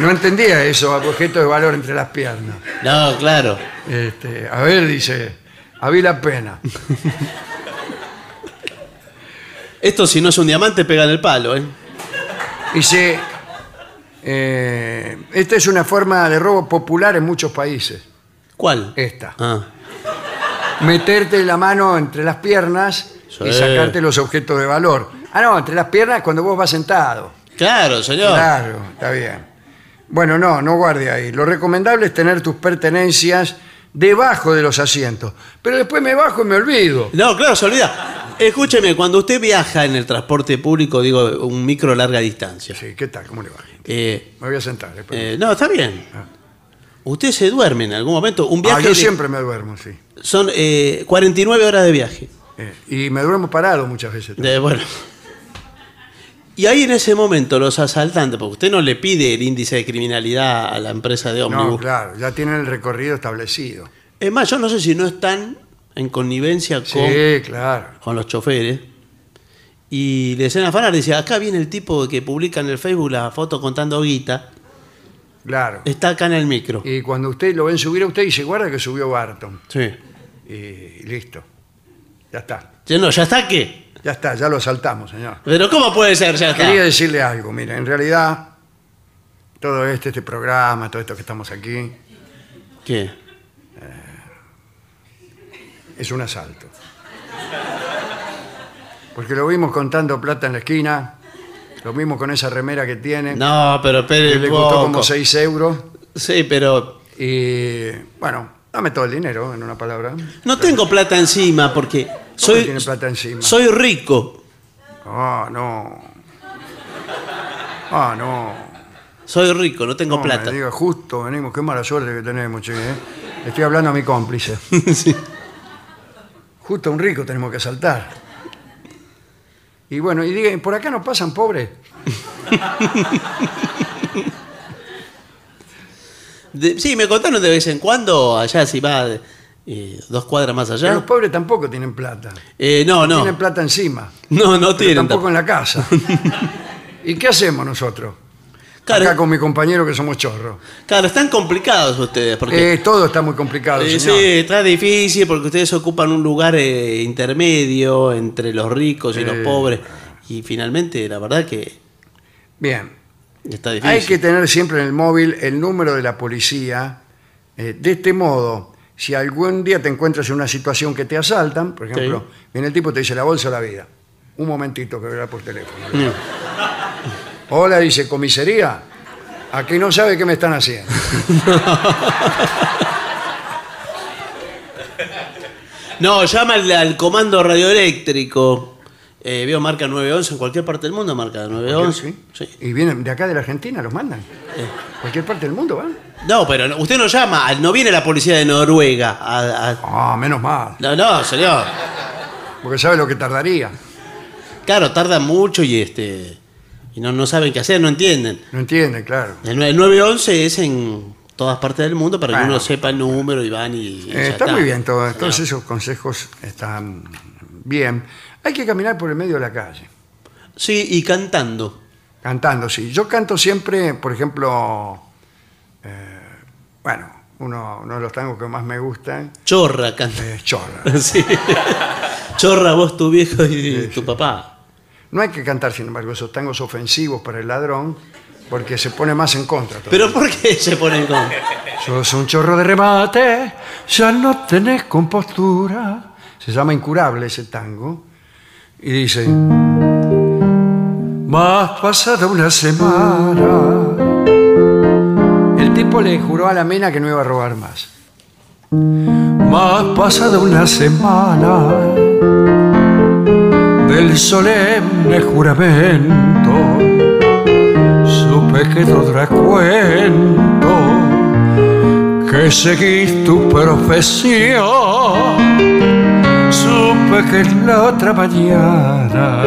No entendía eso, objeto de valor entre las piernas. no, claro. Este, a ver, dice, había la pena. Esto si no es un diamante pega en el palo, ¿eh? Dice, eh, esta es una forma de robo popular en muchos países. ¿Cuál? Esta. Ah, Meterte la mano entre las piernas y Sí. sacarte los objetos de valor. Ah, no, entre las piernas cuando vos vas sentado. claro, señor. Claro, está bien. Bueno, no, no guarde ahí. Lo recomendable es tener tus pertenencias debajo de los asientos. Pero después me bajo y me olvido. No, claro, se olvida. Escúcheme, cuando usted viaja en el transporte público, digo, un micro larga distancia. Sí, ¿qué tal? ¿Cómo le va? eh, Me voy a sentar. después. eh, no, está bien. Usted se duerme en algún momento. Un viaje ah, yo de- siempre me duermo, sí. son eh, 49 horas de viaje. Eh, y me duermo parado muchas veces. De- bueno. Y ahí en ese momento los asaltantes, porque usted no le pide el índice de criminalidad a la empresa de No, ómnibus. claro, ya tienen el recorrido establecido. Es más, yo no sé si no están en connivencia con, Sí, claro. con los choferes. Y le decían afanar, dice, acá viene el tipo que publica en el Facebook la foto contando guita, Claro. está acá en el micro. Y cuando usted lo ven subir a usted, dice, guarda que subió Barton. Sí. Y listo. Ya está. Ya no, ¿ya está qué? Ya está, ya lo saltamos, señor. Pero ¿cómo puede ser? Ya está. Quería decirle algo, mire, en realidad, todo este, este programa, todo esto que estamos aquí, ¿Qué? es un asalto. Porque lo vimos contando plata en la esquina, lo vimos con esa remera que tiene, No, pero espere que le costó como 6 euros. Sí, pero Y bueno, dame todo el dinero, en una palabra. no tengo plata encima porque ¿Cómo soy, tiene plata encima? soy rico. Ah, no. Ah, no. Soy rico, no tengo No plata. me diga, justo venimos, qué mala suerte que tenemos, che, ¿eh? Estoy hablando a mi cómplice. Sí. Justo a un rico tenemos que saltar. Y bueno, y digan, ¿por acá no pasan pobres? De- sí, me contaron de vez en cuando, allá si va eh, dos cuadras más Pero allá. los pobres tampoco tienen plata. Eh, no, no. Tienen plata encima. No, no pero tienen. tampoco en la casa. ¿Y qué hacemos nosotros? Claro. Acá con mi compañero que somos chorros. Claro, están complicados ustedes. Porque, Eh, todo está muy complicado, eh, señor. sí, está difícil porque ustedes ocupan un lugar eh, intermedio entre los ricos y los pobres. Y finalmente, la verdad que Bien. está difícil. Hay que tener siempre en el móvil el número de la policía. de este modo, si algún día te encuentras en una situación que te asaltan, por ejemplo, viene el tipo y te dice la bolsa o la vida. Un momentito que verá por teléfono. Mm. Hola, dice comisaría. Aquí no sabe qué me están haciendo. No, llama al, al comando radioeléctrico. Eh, veo marca 911 en cualquier parte del mundo, marca 911. Sí. Y vienen de acá de la Argentina, los mandan. Cualquier parte del mundo van. No, pero no- usted no llama, no viene la policía de Noruega. a- a- Ah, menos mal. No, no, señor. Porque sabe lo que tardaría. Claro, tarda mucho y este y no, no saben qué hacer, no entienden. No entiende, claro. El, nue- el 911 es en todas partes del mundo para que Bueno. uno sepa el número y van y. y Eh, está, muy bien, todo- todos esos consejos están bien. Hay que caminar por el medio de la calle, Sí, y cantando. cantando, sí. Yo canto siempre, por ejemplo, eh, bueno, uno, uno de los tangos que más me gustan Chorra canta. es Chorra. Sí. Chorra, vos, tu viejo y tu papá. No hay que cantar, sin embargo, esos tangos ofensivos para el ladrón, porque se pone más en contra. ¿Pero por qué se ponen con.? Sos un chorro de remate, ya no tenés compostura. Se llama Incurable ese tango. Y dice, más pasada una semana. El tipo le juró a la mena que no iba a robar más. Más pasada una semana del solemne juramento, supe que dará cuento que seguís tu profesión. Supe que en la otra mañana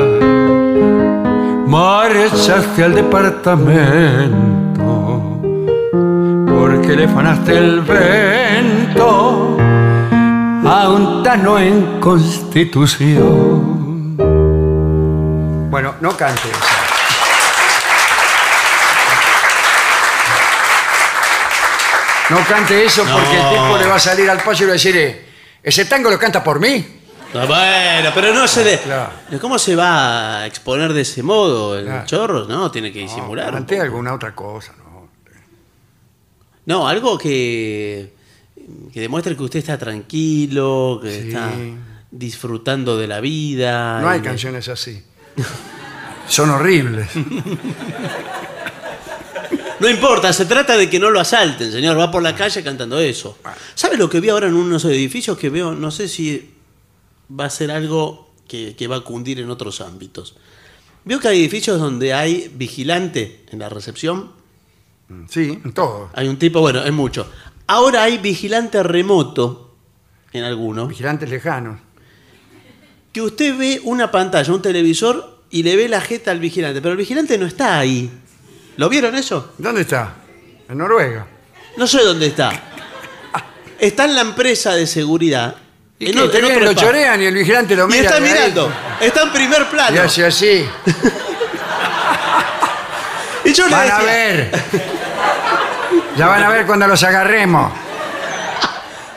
marchaste al departamento porque le fanaste el vento Pauntano en Constitución. Bueno, no cante esa. No cante eso porque el tipo le va a salir al paso y le va a decir, eh, ¿ese tango lo canta por mí? Bueno, pero no se le. Claro. ¿Cómo se va a exponer de ese modo el Claro. chorro? No, tiene que disimular. un Cante poco. alguna otra cosa, ¿no? No, algo que, que demuestre que usted está tranquilo, que Sí. está disfrutando de la vida. No hay y- canciones así. Son horribles. No importa, se trata de que no lo asalten, señor. Va por la calle cantando eso. ¿Sabe lo que vi ahora en unos edificios que veo? No sé si va a ser algo que, que va a cundir en otros ámbitos. Veo que hay edificios donde hay vigilante en la recepción. Sí, en todo. Hay un tipo, bueno, es mucho. Ahora hay vigilante remoto en algunos. Vigilantes lejanos. Que usted ve una pantalla, un televisor y le ve la jeta al vigilante. Pero el vigilante no está ahí. ¿Lo vieron eso? ¿Dónde está? En Noruega. No sé dónde está. Está en la empresa de seguridad. ¿Y en qué? o- en otro lo chorean y el vigilante lo Y mira. está de ahí. mirando. Está en primer Y plano. hace así. Y yo le Van a ver. Ya van a ver cuando los agarremos.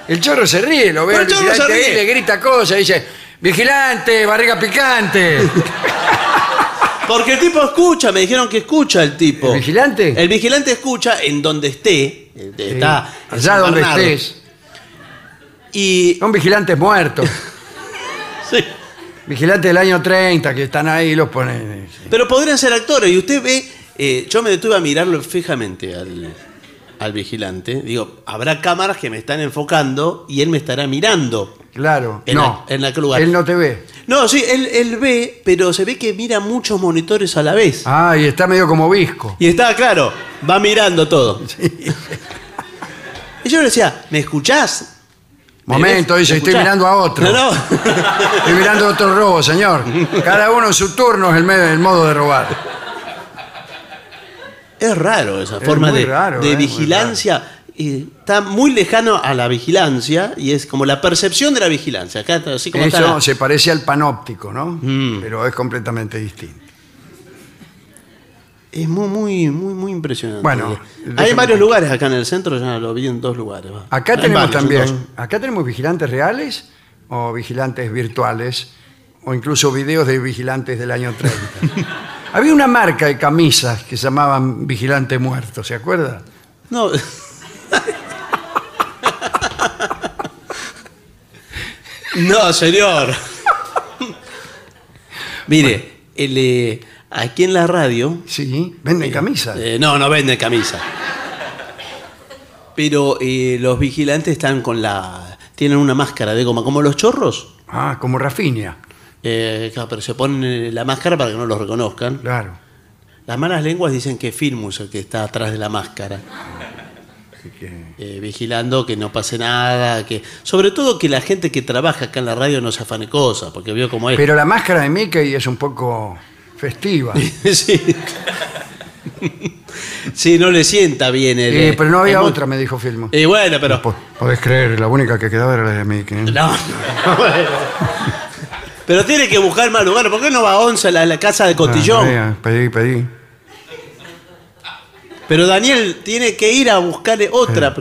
El chorro se ríe, lo ve Pero el el vigilante se ahí, ríe. le grita cosas, dice, vigilante, barriga picante. Porque el tipo escucha, me dijeron que escucha el tipo. ¿El vigilante? El vigilante escucha en donde esté. eh, Está en Allá San donde Bernardo. estés. Y. Son vigilantes muertos. sí. Vigilantes del año 30 que están ahí y los ponen. Pero podrían ser actores. Y usted ve. eh, yo me detuve a mirarlo fijamente al, al vigilante. Digo, habrá cámaras que me están enfocando y él me estará mirando. Claro. En no. la- en aquel lugar. Él no te ve. No, sí, él, él ve, pero se ve que mira muchos monitores a la vez. Ah, y está medio como visco. Y está claro, va mirando todo. Y yo le decía, ¿me escuchás? ¿Me Momento, dice, ¿Me estoy mirando a otro. No, no. Estoy mirando otro robo, señor. Cada uno en su turno es el, modo de robar. Es raro esa forma de, raro, de eh, vigilancia. Está muy lejano a la vigilancia y es como la percepción de la vigilancia. Acá, está así como está Eso la- se parece al panóptico, ¿no? Mm. Pero es completamente distinto. es muy, muy, muy, muy impresionante. Bueno, Hay varios lugares acá en el centro, ya lo vi en dos lugares. va. Acá En tenemos varios, en dos. también, acá tenemos vigilantes reales o vigilantes virtuales o incluso videos de vigilantes del año 30. Había una marca de camisas que se llamaban Vigilante Muerto, ¿se acuerda? No. No, señor. Mire, el, eh, aquí en la radio. Sí, venden camisas. eh, no, no venden camisa. Pero eh, los vigilantes están con la. Tienen una máscara de goma, como los chorros. Ah, como Rafinia, Eh, claro, pero se ponen eh, la máscara para que no los reconozcan. claro. Las malas lenguas dicen que Filmus el que está atrás de la máscara. Eh, vigilando que no pase nada, que sobre todo que la gente que trabaja acá en la radio no se afane cosas, porque veo cómo es. Pero la máscara de Mickey es un poco festiva. sí. Sí, no le sienta bien. el- Eh, pero no había otra, me dijo Filmo. Y bueno, pero. Po- Podés creer, la única que quedaba era la de Mickey. ¿eh? No, bueno. Pero tiene que buscar más lugar. ¿Por qué no va a Once, a la, la casa de Cotillón? Eh, pedí, pedí. Pero Daniel tiene que ir a buscar otra.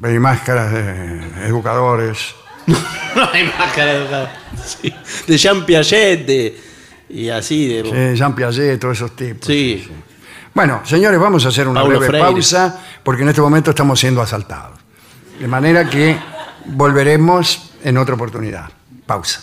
Pedí máscaras de educadores. No hay máscara de educador. Sí. De Jean Piaget, de. Y así, de. Sí, Jean Piaget, todos esos tipos. Sí. Bueno, señores, vamos a hacer una Paulo breve Freire. pausa porque en este momento estamos siendo asaltados. De manera que volveremos en otra oportunidad. Pausa.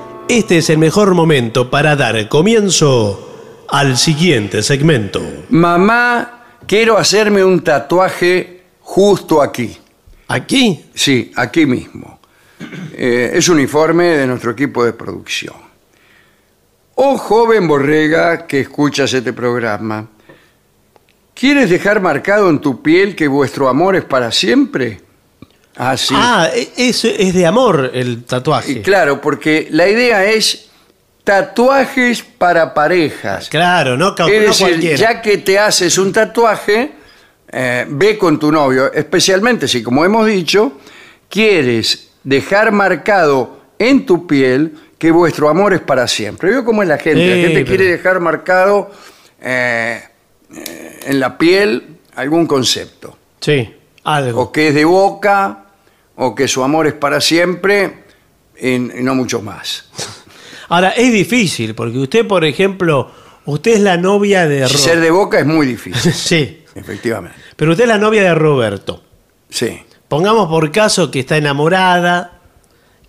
este es el mejor momento para dar comienzo al siguiente segmento. Mamá, quiero hacerme un tatuaje justo aquí. ¿Aquí? Sí, aquí mismo. Eh, es un informe de nuestro equipo de producción. Oh joven borrega que escuchas este programa, ¿quieres dejar marcado en tu piel que vuestro amor es para siempre? Ah, sí. Ah, e- eso es de amor el tatuaje. Y claro, porque la idea es tatuajes para parejas. Claro, no, ca- Es no decir, cualquiera. ya que te haces un tatuaje, eh, ve con tu novio, especialmente si, como hemos dicho, quieres dejar marcado en tu piel que vuestro amor es para siempre. Veo cómo es la gente. la gente pero- quiere dejar marcado eh, eh, en la piel algún concepto. Sí, algo. O que es de boca, o que su amor es para siempre, y, y no mucho más. Ahora, es difícil, porque usted, por ejemplo, usted es la novia de Ro- Ser de boca es muy difícil, Sí, efectivamente. pero usted es la novia de Roberto. Sí. Pongamos por caso que está enamorada,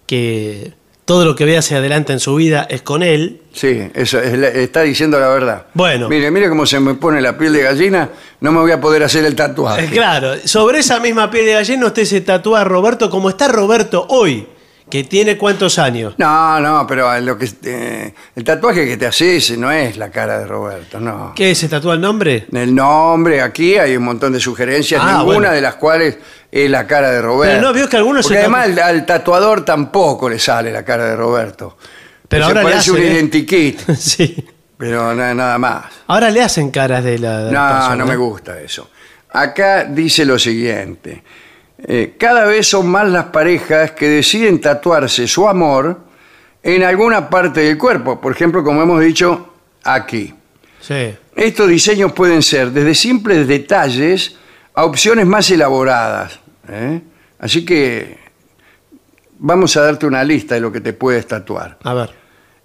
que todo lo que ve hacia adelante en su vida es con él. Sí, eso es la- está diciendo la verdad. Bueno. Mire, mire cómo se me pone la piel de gallina, no me voy a poder hacer el tatuaje. Eh, Claro, sobre esa misma piel de gallina usted se tatúa a Roberto como está Roberto hoy, que tiene cuántos años. No, no, pero lo que eh, el tatuaje que te haces no es la cara de Roberto, no. ¿Qué? ¿Se tatúa el nombre? El nombre, aquí hay un montón de sugerencias, Ah, ninguna bueno. de las cuales es la cara de Roberto. Pero no, vio que algunos Porque se además tatu- al, tatuador tampoco le sale la cara de Roberto. Pero Se ahora le parece hacen, un ¿eh? identikit, sí. pero na- nada más. Ahora le hacen caras de la. de No, persona. no me gusta eso. Acá dice lo siguiente. Eh, cada vez son más las parejas que deciden tatuarse su amor en alguna parte del cuerpo. Por ejemplo, como hemos dicho, aquí. Sí. Estos diseños pueden ser desde simples detalles a opciones más elaboradas. ¿eh? Así que vamos a darte una lista de lo que te puedes tatuar. A ver.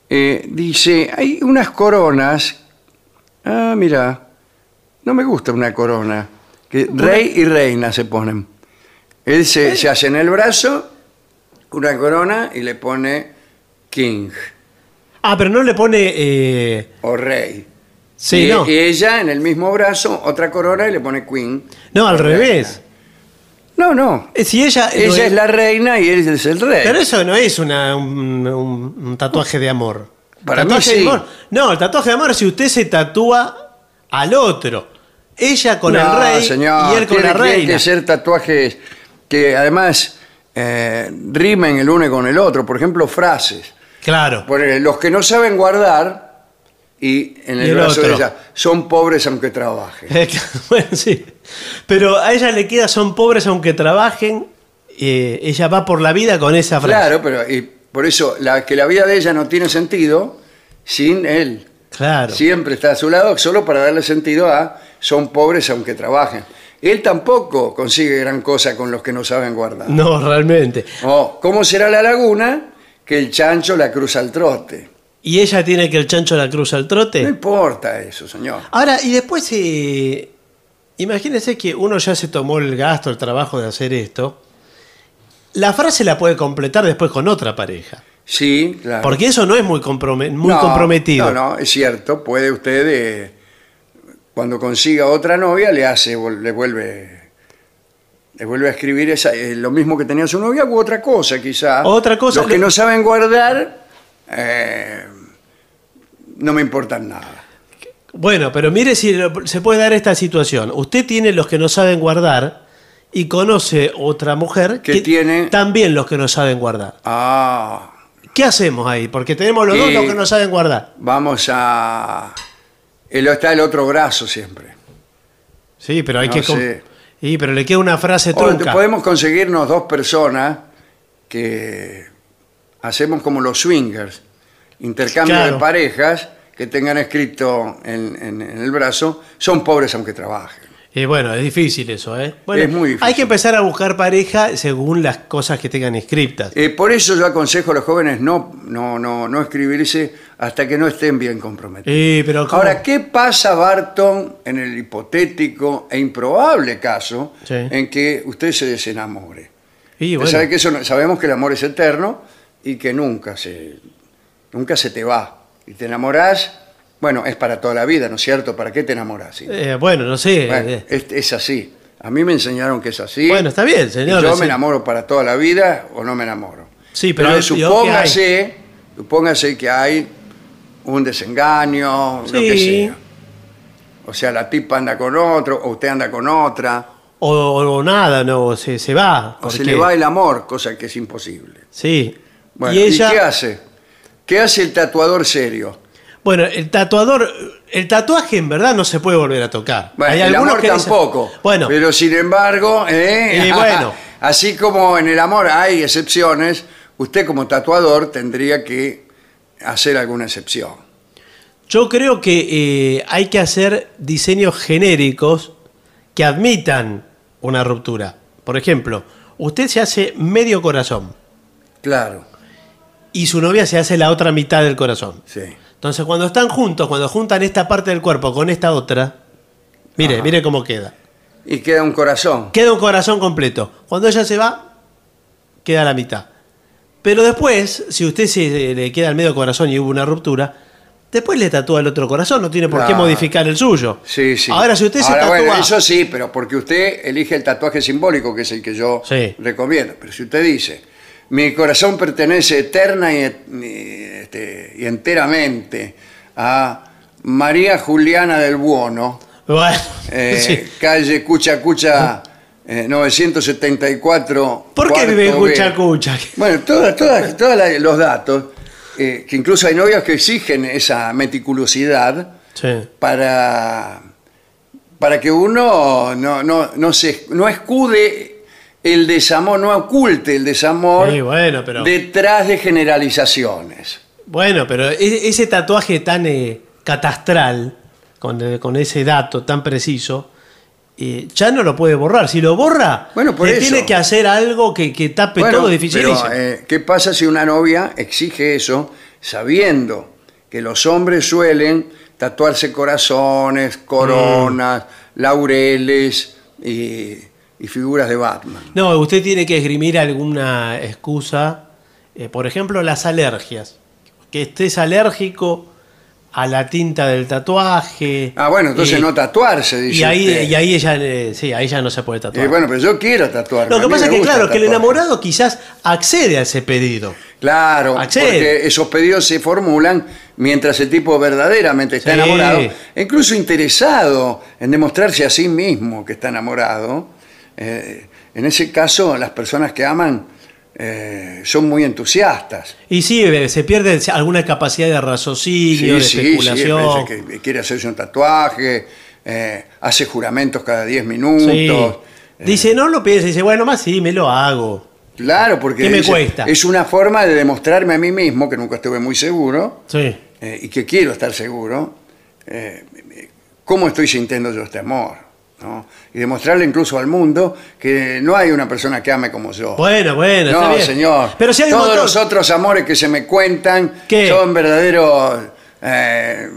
Eh, dice, hay unas coronas. Ah, mira, no me gusta una corona. Que rey y reina se ponen. Él se, se hace en el brazo una corona y le pone king Ah, pero no le pone. eh, o rey. Sí, y, no. y ella en el mismo brazo otra corona y le pone queen. No, al revés. No, no. Eh, Si ella. no Ella es la reina y él es el rey. Pero eso no es una- un, un- un tatuaje de amor. Para mí Tatuaje de sí. amor- No, el tatuaje de amor es si usted se tatúa al otro. Ella con No, el rey señor, y él con tiene, la tiene reina. que ser tatuajes que además eh, rimen el uno con el otro. Por ejemplo, frases. Claro. Ponele, los que no saben guardar y en el, Y el brazo de otro. ella son pobres aunque trabajen. bueno, sí. Pero a ella le queda, son pobres aunque trabajen. eh, ella va por la vida con esa frase. Claro, pero y por eso la, que la vida de ella no tiene sentido sin él. Claro. Siempre está a su lado solo para darle sentido a son pobres aunque trabajen. Él tampoco consigue gran cosa con los que no saben guardar. No, realmente. Oh, ¿Cómo será la laguna? Que el chancho la cruza al trote. ¿Y ella tiene que el chancho la cruza al No trote? importa eso, señor. Ahora, y después, eh, imagínense que uno ya se tomó el gasto, el trabajo de hacer esto. La frase la puede completar después con otra pareja. Sí, claro. Porque eso no es muy, comprome- muy No, comprometido. No, no, es cierto. Puede usted, eh, cuando consiga otra novia, le hace, le vuelve, le vuelve a escribir esa, eh, lo mismo que tenía su novia u otra cosa, quizá. Otra cosa, Los que le- no saben guardar, eh, no me importan nada. Bueno, pero mire si lo- se puede dar esta situación. Usted tiene los que no saben guardar y conoce otra mujer Que tiene- también los que no saben guardar. Ah, ¿Qué hacemos ahí? Porque tenemos los dos los que no saben guardar. vamos a... él está el otro brazo siempre. Sí, pero hay No que... sé. Sí, pero le queda una frase O trunca. podemos conseguirnos dos personas que hacemos como los swingers, intercambio Claro. de parejas que tengan escrito en, en- en el brazo, son pobres aunque trabajen. Y bueno, es difícil eso, ¿eh? Bueno, Es muy difícil. Hay que empezar a buscar pareja según las cosas que tengan inscriptas. Eh, por eso yo aconsejo a los jóvenes no, no, no, no escribirse hasta que no estén bien comprometidos. Sí, pero ¿cómo? Ahora, ¿qué pasa, Barton, en el hipotético e improbable caso Sí. en que usted se desenamore? Y Usted bueno, sabe que eso no- sabemos que el amor es eterno y que nunca se, nunca se te va. Y te enamorás Bueno, es para toda la vida, ¿no es cierto? ¿Para qué te enamoras? sí? Eh, bueno, no sé. Bueno, eh, es, es así. A mí me enseñaron que es así. Bueno, está bien, señor. yo sí. me enamoro para toda la vida o no me enamoro. Sí, pero Pero supóngase, supóngase que hay un desengaño, lo que Sí. sea. O sea, la tipa anda con otro, o usted anda con otra, O, o nada, no, se, se va. o se porque- le va el amor, cosa que es imposible. Sí. Bueno, y ¿y, ella. qué hace? ¿Qué hace el tatuador serio? Bueno, el tatuador. El tatuaje en verdad no se puede volver a tocar. Bueno, Hay el algunos amor que dicen- tampoco. Bueno, Pero sin embargo, ¿eh? Y bueno. así como en el amor hay excepciones, usted como tatuador tendría que hacer alguna excepción. yo creo que eh, hay que hacer diseños genéricos que admitan una ruptura. Por ejemplo, usted se hace medio corazón Claro, y su novia se hace la otra mitad del corazón. sí. Entonces, cuando están juntos, cuando juntan esta parte del cuerpo con esta otra, mire, Ajá. mire cómo queda. Y queda un corazón. Queda un corazón completo. Cuando ella se va, queda la mitad. Pero después, si usted se le queda el medio corazón y hubo una ruptura, después le tatúa el otro corazón, no tiene por qué Claro. modificar el suyo. Sí, sí. Ahora, si usted se Ahora, tatúa. bueno, eso sí, pero porque usted elige el tatuaje simbólico, que es el que yo Sí. recomiendo. Pero si usted dice, mi corazón pertenece eterna y, y, este, y enteramente a María Juliana del Buono, Bueno, eh, sí. calle Cucha Cucha eh, 974. ¿Por qué vive. Cucha Cucha? Bueno, todos los datos, eh, que incluso hay novias que exigen esa meticulosidad Sí. para, para que uno no, no, no, se, no escude el desamor, no oculte el desamor Sí, bueno, pero- detrás de generalizaciones. Bueno, pero e- ese tatuaje tan eh, catastral, con, eh, con ese dato tan preciso, eh, ya no lo puede borrar. Si lo borra, Bueno, por le eso. tiene que hacer algo que, que tape Bueno, todo dificilísimo. pero, eh, ¿Qué pasa si una novia exige eso sabiendo que los hombres suelen tatuarse corazones, coronas, Mm. laureles y, y figuras de Batman? No, usted tiene que esgrimir alguna excusa, eh, por ejemplo, las alergias. Que estés alérgico a la tinta del tatuaje. Ah, bueno, entonces y- no tatuarse, dice Y ahí, usted. y ahí ella, eh, sí, ahí ya no se puede tatuar. Eh, bueno, pero yo quiero tatuarme. Lo que pasa es que, claro, que el enamorado quizás accede a ese pedido. Claro, Accede. porque esos pedidos se formulan mientras el tipo verdaderamente está Sí. enamorado, e incluso interesado en demostrarse a sí mismo que está enamorado. Eh, en ese caso, las personas que aman eh, son muy entusiastas. Y sí, eh, se pierde alguna capacidad de raciocinio, de especulación. parece que quiere hacerse un tatuaje, eh, hace juramentos cada 10 minutos. Sí. Eh, Dice, no lo piensa, dice, bueno, más sí, me lo hago. Claro, porque ¿Qué me dice, cuesta? es una forma de demostrarme a mí mismo, que nunca estuve muy seguro, Sí. eh, y que quiero estar seguro, eh, cómo estoy sintiendo yo este amor. ¿No? Y demostrarle incluso al mundo que no hay una persona que ame como yo. Bueno, bueno, está no, bien. señor. Pero si hay un Todos montón- los otros amores que se me cuentan ¿Qué? son verdaderos eh,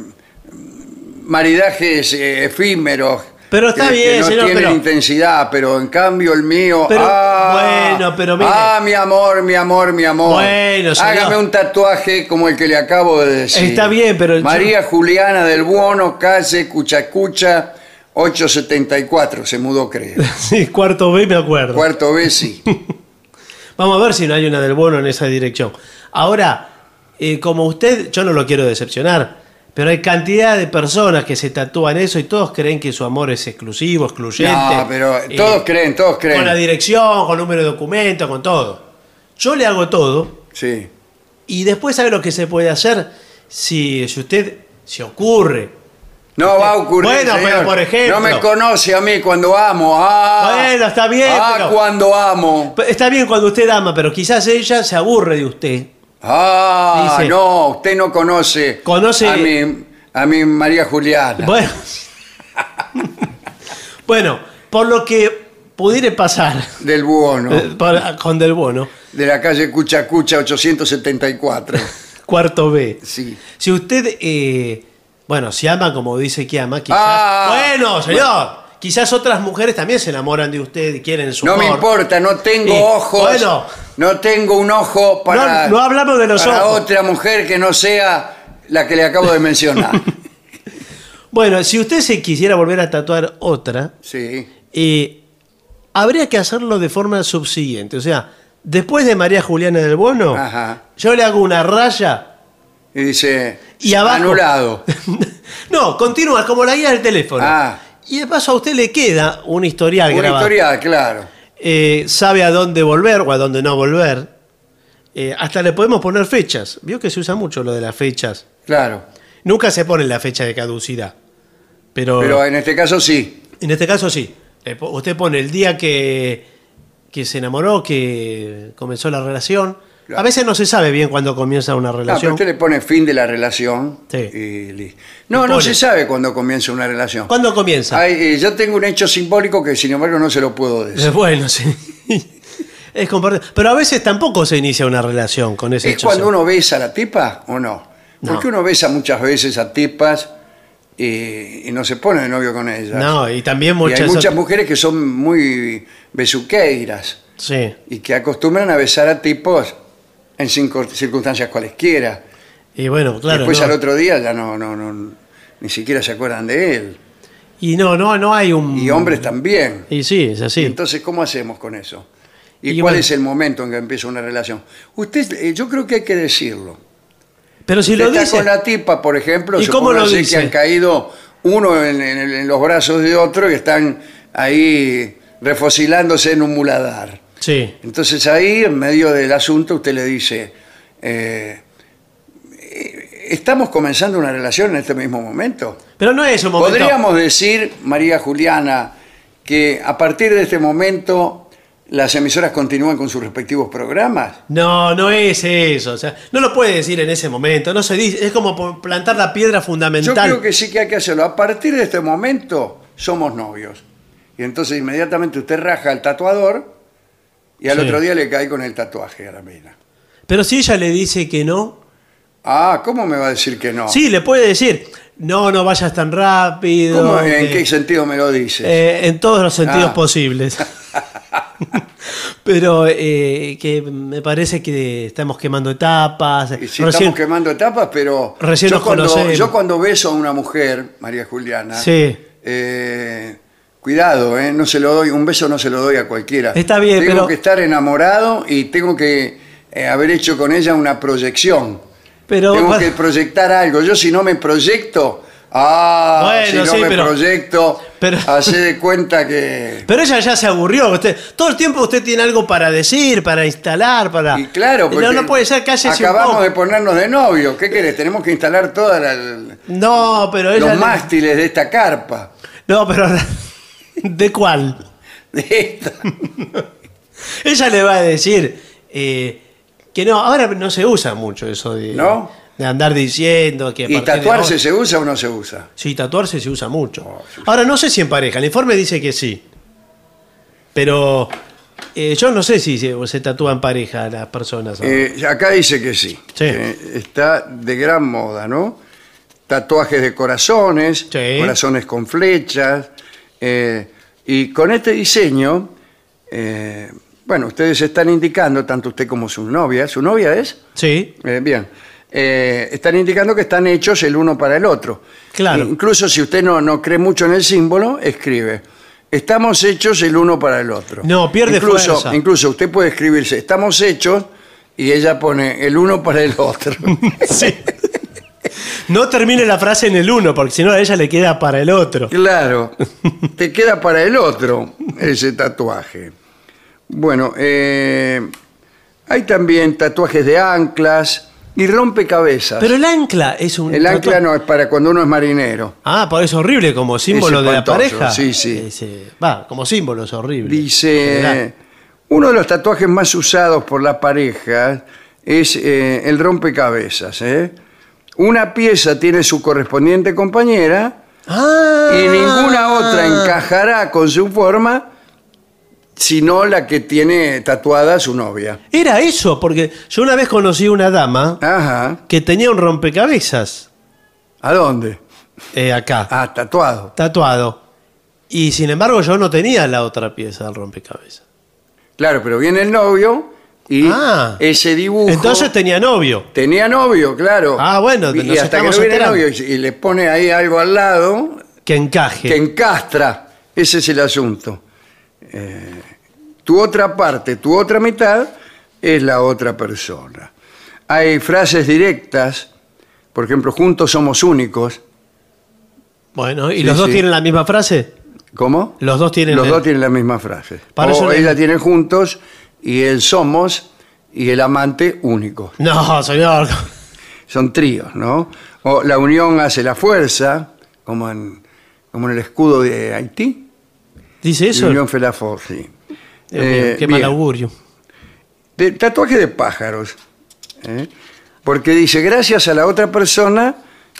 maridajes eh, efímeros. Pero está que- que bien, no señor, tienen pero- intensidad, pero en cambio el mío. Pero, ah, bueno, pero mire. Ah, mi amor, mi amor, mi amor. Bueno, señor. Hágame un tatuaje como el que le acabo de decir. Está bien, pero el- María Juliana del Buono, calle Cuchacucha, 874. Se mudó, creo. Sí, cuarto B me acuerdo. Cuarto B, sí. Vamos a ver si no hay una del bono en esa dirección. Ahora, eh, como usted, yo no lo quiero decepcionar, pero hay cantidad de personas que se tatúan eso y todos creen que su amor es exclusivo, excluyente. No, pero Eh, todos creen, todos creen. Con la dirección, con número de documento, con todo. Yo le hago todo Sí. y después sabe lo que se puede hacer si, si usted se ocurre. No va a ocurrir. Bueno, pero por ejemplo- No me conoce a mí cuando amo. Ah, Bueno, está bien, Ah, pero- cuando amo. Está bien cuando usted ama, pero quizás ella se aburre de usted. Ah, Dice- no, usted no conoce, Conoce- a mi, a mi María Juliana. Bueno. bueno, por lo que pudiera pasar Del Buono, eh, para- con Del Bono, de la calle Cuchacucha 874. cuarto B. Sí. Si usted, eh, bueno, si ama como dice que ama, quizás. Ah, bueno, señor. Quizás otras mujeres también se enamoran de usted y quieren su No me importa, no tengo Sí, ojos. bueno. no tengo un ojo para, No- no hablamos de los para ojos. otra mujer que no sea la que le acabo de mencionar. Bueno, si usted se quisiera volver a tatuar otra, Sí. eh, habría que hacerlo de forma subsiguiente. O sea, después de María Juliana del Bono, Ajá. yo le hago una raya Y dice, y abajo. anulado. no, continúa como la guía del teléfono. Ah. Y de paso a usted le queda un historial Una grabado. historial, claro. Eh, sabe a dónde volver o a dónde no volver. Eh, hasta le podemos poner fechas. Vio que se usa mucho lo de las fechas. Claro. Nunca se pone la fecha de caducidad. Pero, Pero en este caso sí. en este caso sí. Usted pone el día que, que se enamoró, que comenzó la relación. A veces no se sabe bien cuándo comienza una No, pero relación. usted le pone fin de la relación. Sí. y No, no se sabe cuándo comienza una relación. ¿Cuándo comienza? Hay, eh, yo tengo un hecho simbólico que sin embargo no se lo puedo decir. Bueno, sí. es. Pero a veces tampoco se inicia una relación con ese ¿Es hecho. cuando uno besa a la tipa o no? No. Porque uno besa muchas veces a tipas y, y no se pone de novio con ellas. No, y también Y muchas. hay muchas mujeres que son muy besuqueiras Sí. y que acostumbran a besar a tipos en circunstancias cualesquiera. Y bueno, claro. Después no. al otro día ya no, no, no, ni siquiera se acuerdan de él. Y no, no, no hay un. Y hombres también. Y sí, es así. Entonces, ¿cómo hacemos con eso? ¿Y, Y cuál bueno. es el momento en que empieza una relación? Usted, eh, yo creo que hay que decirlo. Pero si Usted lo está dice. con la tipa, por ejemplo, ¿Y cómo lo dice? que han caído uno en, en- en los brazos de otro y están ahí refocilándose en un muladar. Sí. Entonces ahí, en medio del asunto, usted le dice, eh, ¿estamos comenzando una relación en este mismo momento? Pero no es un momento. Podríamos decir, María Juliana, que a partir de este momento las emisoras continúan con sus respectivos programas. No, no es eso. O sea, no lo puede decir en ese momento. No se dice. Es como plantar la piedra Yo fundamental. creo que sí que hay que hacerlo. A partir de este momento somos novios. Y entonces inmediatamente usted raja al tatuador y al Sí. otro día le cae con el tatuaje a la mina. Pero si ella le dice que no. Ah, ¿cómo me va a decir que no? Sí, le puede decir. No, no vayas tan rápido. ¿Cómo, ¿En que- qué sentido me lo dices? Eh, en todos los sentidos Ah. posibles. Pero eh, que me parece que estamos quemando etapas. Y si Recién- estamos quemando etapas, pero Recién yo, nos cuando, conocemos. yo cuando beso a una mujer, María Juliana, Sí. eh, cuidado, eh, no se lo doy, un beso no se lo doy a cualquiera. Está bien, tengo pero- que estar enamorado y tengo que eh, haber hecho con ella una proyección. Pero, tengo que proyectar algo. Yo si no me proyecto, ah, Bueno, si no sí, me pero- proyecto, pero- hace de cuenta que... Pero ella ya se aburrió. Usted, todo el tiempo usted tiene algo para decir, para instalar, para. Y claro, porque no, no puede ser, un acabamos de ponernos de novio. ¿Qué querés? Tenemos que instalar todos No, pero ella. los le- mástiles de esta carpa. No, pero. ¿De cuál? De esta. Ella le va a decir eh, que no, ahora no se usa mucho eso de, ¿No? de andar diciendo que. a ¿Y partir de tatuarse se usa o no se usa? Sí, tatuarse se usa mucho. Oh, sí. Ahora, no sé si en pareja. El informe dice que sí. Pero eh, yo no sé si se, se tatúa en pareja las personas. ahora. Eh, acá dice que sí. Sí. Eh, está de gran moda, ¿no? Tatuajes de corazones, Sí. corazones con flechas. Eh, y con este diseño, eh, bueno, ustedes están indicando, tanto usted como su novia, ¿su novia es? Sí. Eh, bien. Están indicando que están hechos el uno para el otro. Claro. Incluso si usted no, no cree mucho en el símbolo, escribe. Estamos hechos el uno para el otro. No, pierde incluso, fuerza. Incluso usted puede escribirse, estamos hechos, y ella pone el uno para el otro. Sí. No termine la frase en el uno, porque si no a ella le queda para el otro. claro, te queda para el otro ese tatuaje. Bueno, eh, hay también tatuajes de anclas y rompecabezas. Pero el ancla es un. el ancla no es para cuando uno es marinero. Ah, pues es horrible como símbolo Es de la espantoso, pareja. sí, sí. Ese- Va, como símbolo es horrible. Dice, uno de los tatuajes más usados por la pareja es eh, el rompecabezas. ¿eh? Una pieza tiene su correspondiente compañera Ah. y ninguna otra encajará con su forma sino la que tiene tatuada su novia. Era eso, porque yo una vez conocí una dama Ajá. que tenía un rompecabezas ¿A dónde? eh, acá, Ah, tatuado. tatuado. Y sin embargo yo no tenía la otra pieza del rompecabezas. Claro, pero viene el novio Y Ah. ese dibujo... Entonces tenía novio. Tenía novio, claro. Ah, bueno, y, nos hasta que no enterando. novio y, y le pone ahí algo al lado Que encaje. que encastra. Ese es el asunto. Eh, tu otra parte, tu otra mitad es la otra persona. Hay frases directas, por ejemplo, juntos somos únicos. Bueno, ¿y los dos sí. tienen la misma frase? ¿Cómo? Los dos tienen Los el- dos tienen la misma frase. Para o eso le- ella tiene juntos y el somos y el amante único. No, señor. Son tríos, ¿no? O la unión hace la fuerza, como en, como en el escudo de Haití. ¿Dice eso? Unión fue la fuerza, sí. Eh, qué mal augurio. De- tatuaje de pájaros. ¿eh? Porque dice, gracias a la otra persona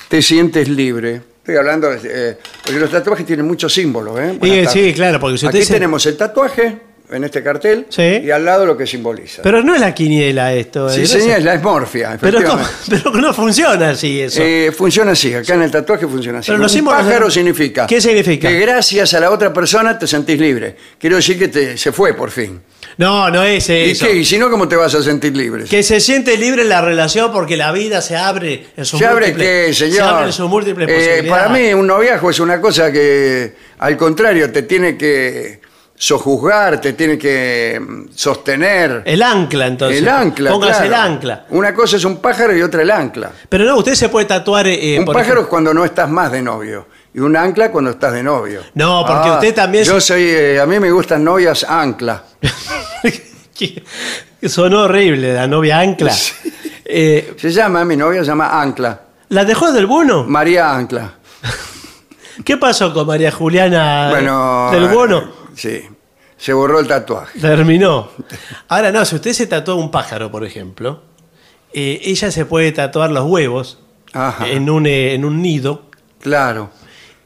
te sientes libre. Estoy hablando, de, eh, porque los tatuajes tienen muchos símbolos. ¿eh? Sí, sí, claro, porque si Aquí se- tenemos el tatuaje en este cartel Sí. y al lado lo que simboliza. Pero no es la quiniela esto. sí, eh, señor, es la esmorfia, Pero, pero no funciona así eso. Eh, funciona así, acá en el tatuaje funciona así. Pero los símbolos pájaro de- significa, ¿Qué significa? que gracias a la otra persona te sentís libre. Quiero decir que te, se fue por fin. no, no es ¿Y eso. qué? ¿Y si no, cómo te vas a sentir libre? Que se siente libre en la relación porque la vida se abre en sus ¿Se abre qué, señor? Se abre en sus múltiples Eh, posibilidades. para mí, un noviazgo es una cosa que, al contrario, te tiene que sojuzgar, te tiene que mm, sostener. El ancla, entonces. el ancla, Póngase claro. el ancla. Una cosa es un pájaro y otra el ancla. Pero no, usted se puede tatuar. eh, un por pájaro ejemplo- es cuando no estás más de novio. Y un ancla cuando estás de novio. Ah, No, porque usted también Yo soy. eh, a mí me gustan novias ancla. Sonó horrible, la novia ancla. Eh, Se llama, mi novia se llama Ancla. ¿La dejó del bono? María Ancla. ¿Qué pasó con María Juliana Bueno. del bono? Sí. Se borró el tatuaje. Terminó. Ahora no, si usted se tatúa un pájaro, por ejemplo, eh, ella se puede tatuar los huevos Ajá. en un, eh, en un nido. Claro.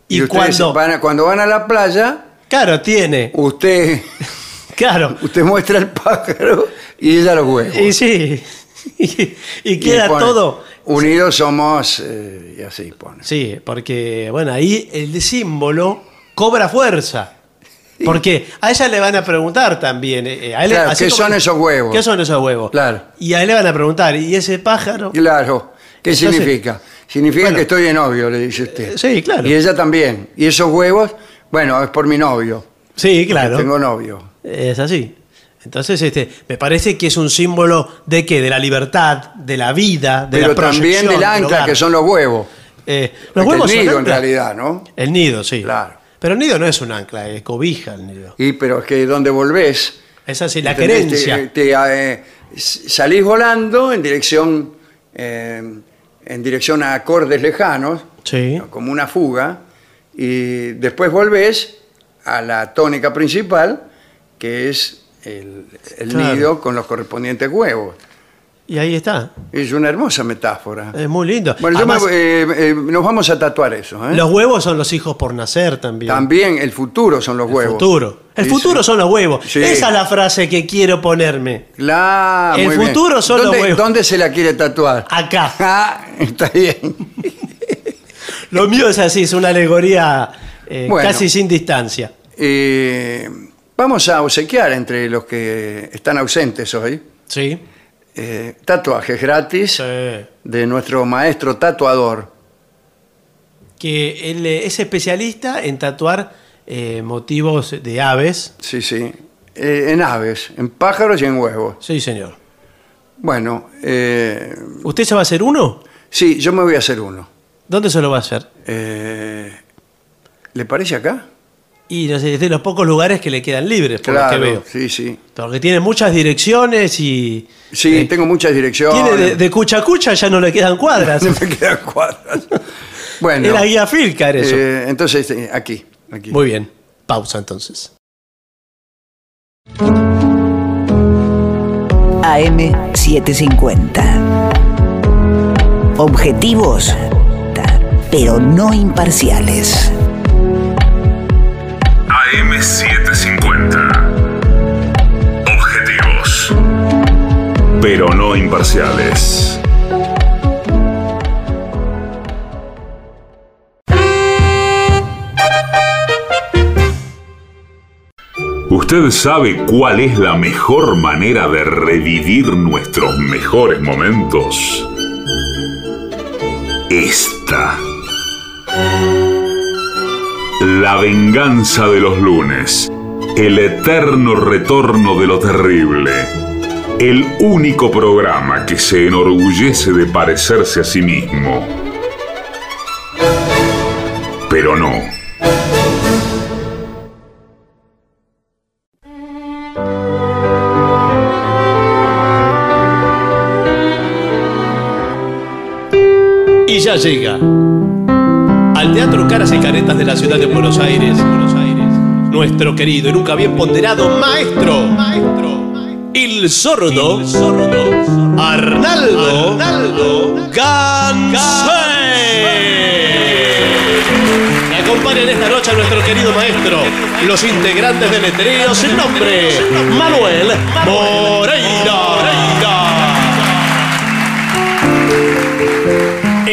Y cuando- van a- cuando van a la playa, Claro, tiene. usted, Claro. usted muestra el pájaro y ella los huevos. Y sí. Y, y queda pone, todo. Unidos somos, eh, y así pone. Sí, porque, bueno, ahí el símbolo cobra fuerza. Porque a ella le van a preguntar también. eh, a él- Claro, ¿qué son esos huevos? ¿Qué son esos huevos? Claro. Y a él le van a preguntar, ¿y ese pájaro? Claro. ¿Qué Entonces- significa? Significa Bueno. que estoy de novio, le dice usted. Eh, sí, claro. Y ella también. Y esos huevos, bueno, es por mi novio. Sí, claro. Tengo novio. Es así. Entonces, este, me parece que es un símbolo de qué? De la libertad, de la vida, de Pero la también proyección, del ancla, que son los huevos. Eh, Este, los huevos el son nido, en ancla. realidad, ¿no? El nido, sí. Claro. Pero el nido no es un ancla, es cobija el nido. Y pero es que donde volvés, Es así, la querencia. Te, te, eh, salís volando en dirección, eh, en dirección a acordes lejanos, Sí. como una fuga, y después volvés a la tónica principal, que es el, el Claro. nido con los correspondientes huevos. Y ahí está. Es una hermosa metáfora. Es muy lindo. Bueno, yo me- Además, eh, eh, nos vamos a tatuar eso. ¿eh? los huevos son los hijos por nacer también. También el futuro son los El huevos. futuro. El Sí, futuro sí. son los huevos. Sí. Esa es la frase que quiero ponerme. Claro, El muy bien. futuro son los ¿Dónde, huevos. ¿Dónde se la quiere tatuar? Acá. Ah, está bien. Lo mío es así, es una alegoría Bueno. casi sin distancia. Vamos a obsequiar entre los que están ausentes hoy Sí. Eh, tatuajes gratis Sí. de nuestro maestro tatuador. Que él eh, es especialista en tatuar eh, motivos de aves. Sí, sí. Eh, en aves, en pájaros y en huevos. Sí, señor. Bueno, ¿Usted se va a hacer uno? sí, yo me voy a hacer uno. ¿Dónde se lo va a hacer? ¿Le parece acá? Y no sé, es de los pocos lugares que le quedan libres, por lo que veo. sí, sí. Porque tiene muchas direcciones y. Sí, eh, tengo muchas direcciones. Tiene de, de cucha a cucha, ya no le quedan cuadras. No me quedan cuadras. Bueno, Era guía Filcar eso. eh, entonces eh, aquí, aquí. Muy bien. Pausa entonces. AM750. Objetivos, pero no imparciales. AM750. Objetivos. Pero no imparciales. ¿Usted sabe cuál es la mejor manera de revivir nuestros mejores momentos? Esta. La venganza de los lunes. El eterno retorno de lo terrible. El único programa que se enorgullece de parecerse a sí mismo. Pero no. Y ya llega al Teatro Caras y Caretas de la ciudad de Buenos Aires, Buenos Aires, nuestro querido y nunca bien ponderado maestro, maestro, el sordo, el sordo, Arnaldo, Arnaldo. Me acompañan esta noche a nuestro querido maestro, los integrantes del Etereo sin nombre, Manuel Moreira.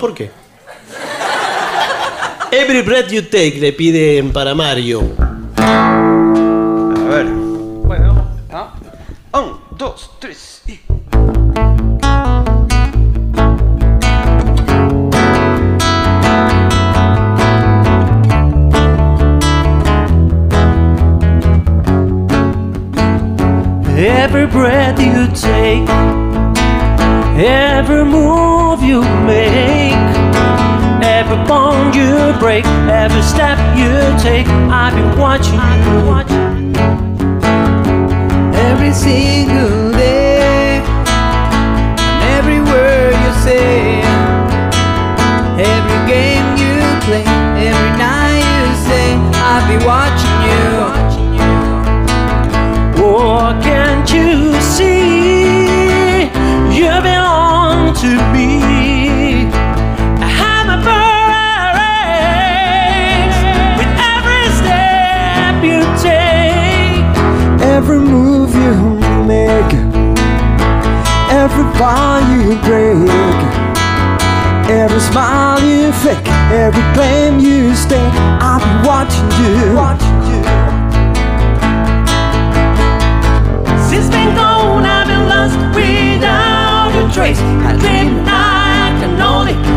¿por qué? Every breath you take le piden para Mario. A ver. Bueno, ¿ah? Un, dos, tres y. Every breath you take, every move you make, every bone you break, every step you take, I've been watching you. Every single day, and every word you say, every game you play, every night you say, I'll be watching every you break, every smile you fake, every claim you stake, I'll be watching you. Watching you. Since been gone, I've been lost without a trace. I dream I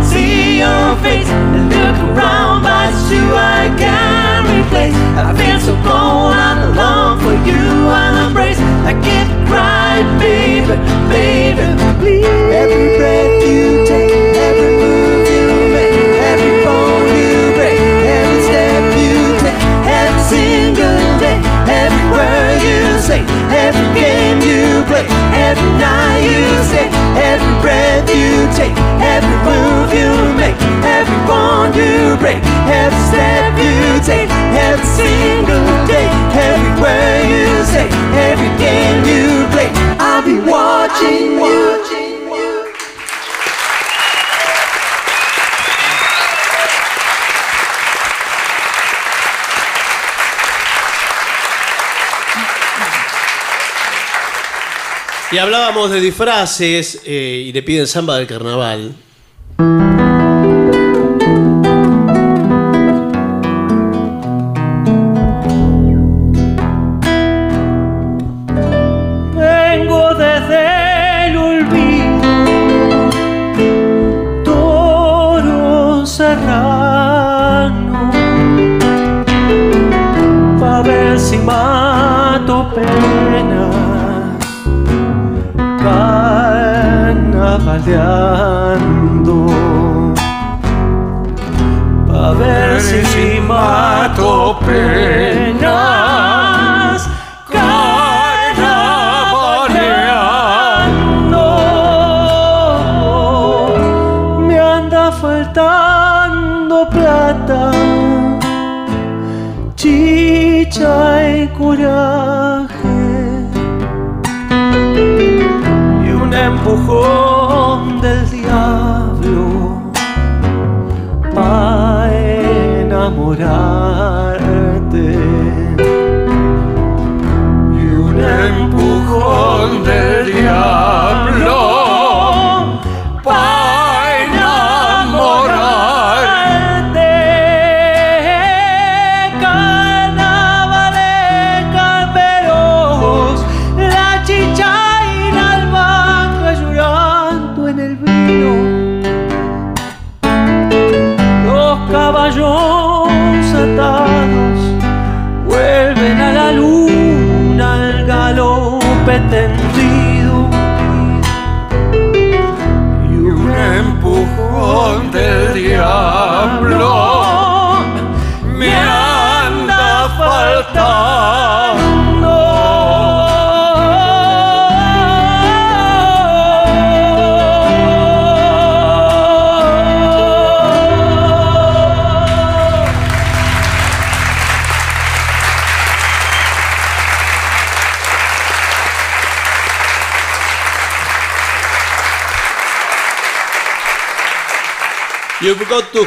see your face and look around, but it's you I can't replace. I feel so cold, I long for you and embrace. I can't cry, baby, baby, please. Every breath you take, every move you make, every bone you break, every step you take, every single day, every word you say, every game you play, every night you say, every breath you take, every move you make, every bond you break, every step you take, every single day, every word you say, every game you play, I'll be watching you. Y hablábamos de disfraces eh, y le piden samba del carnaval.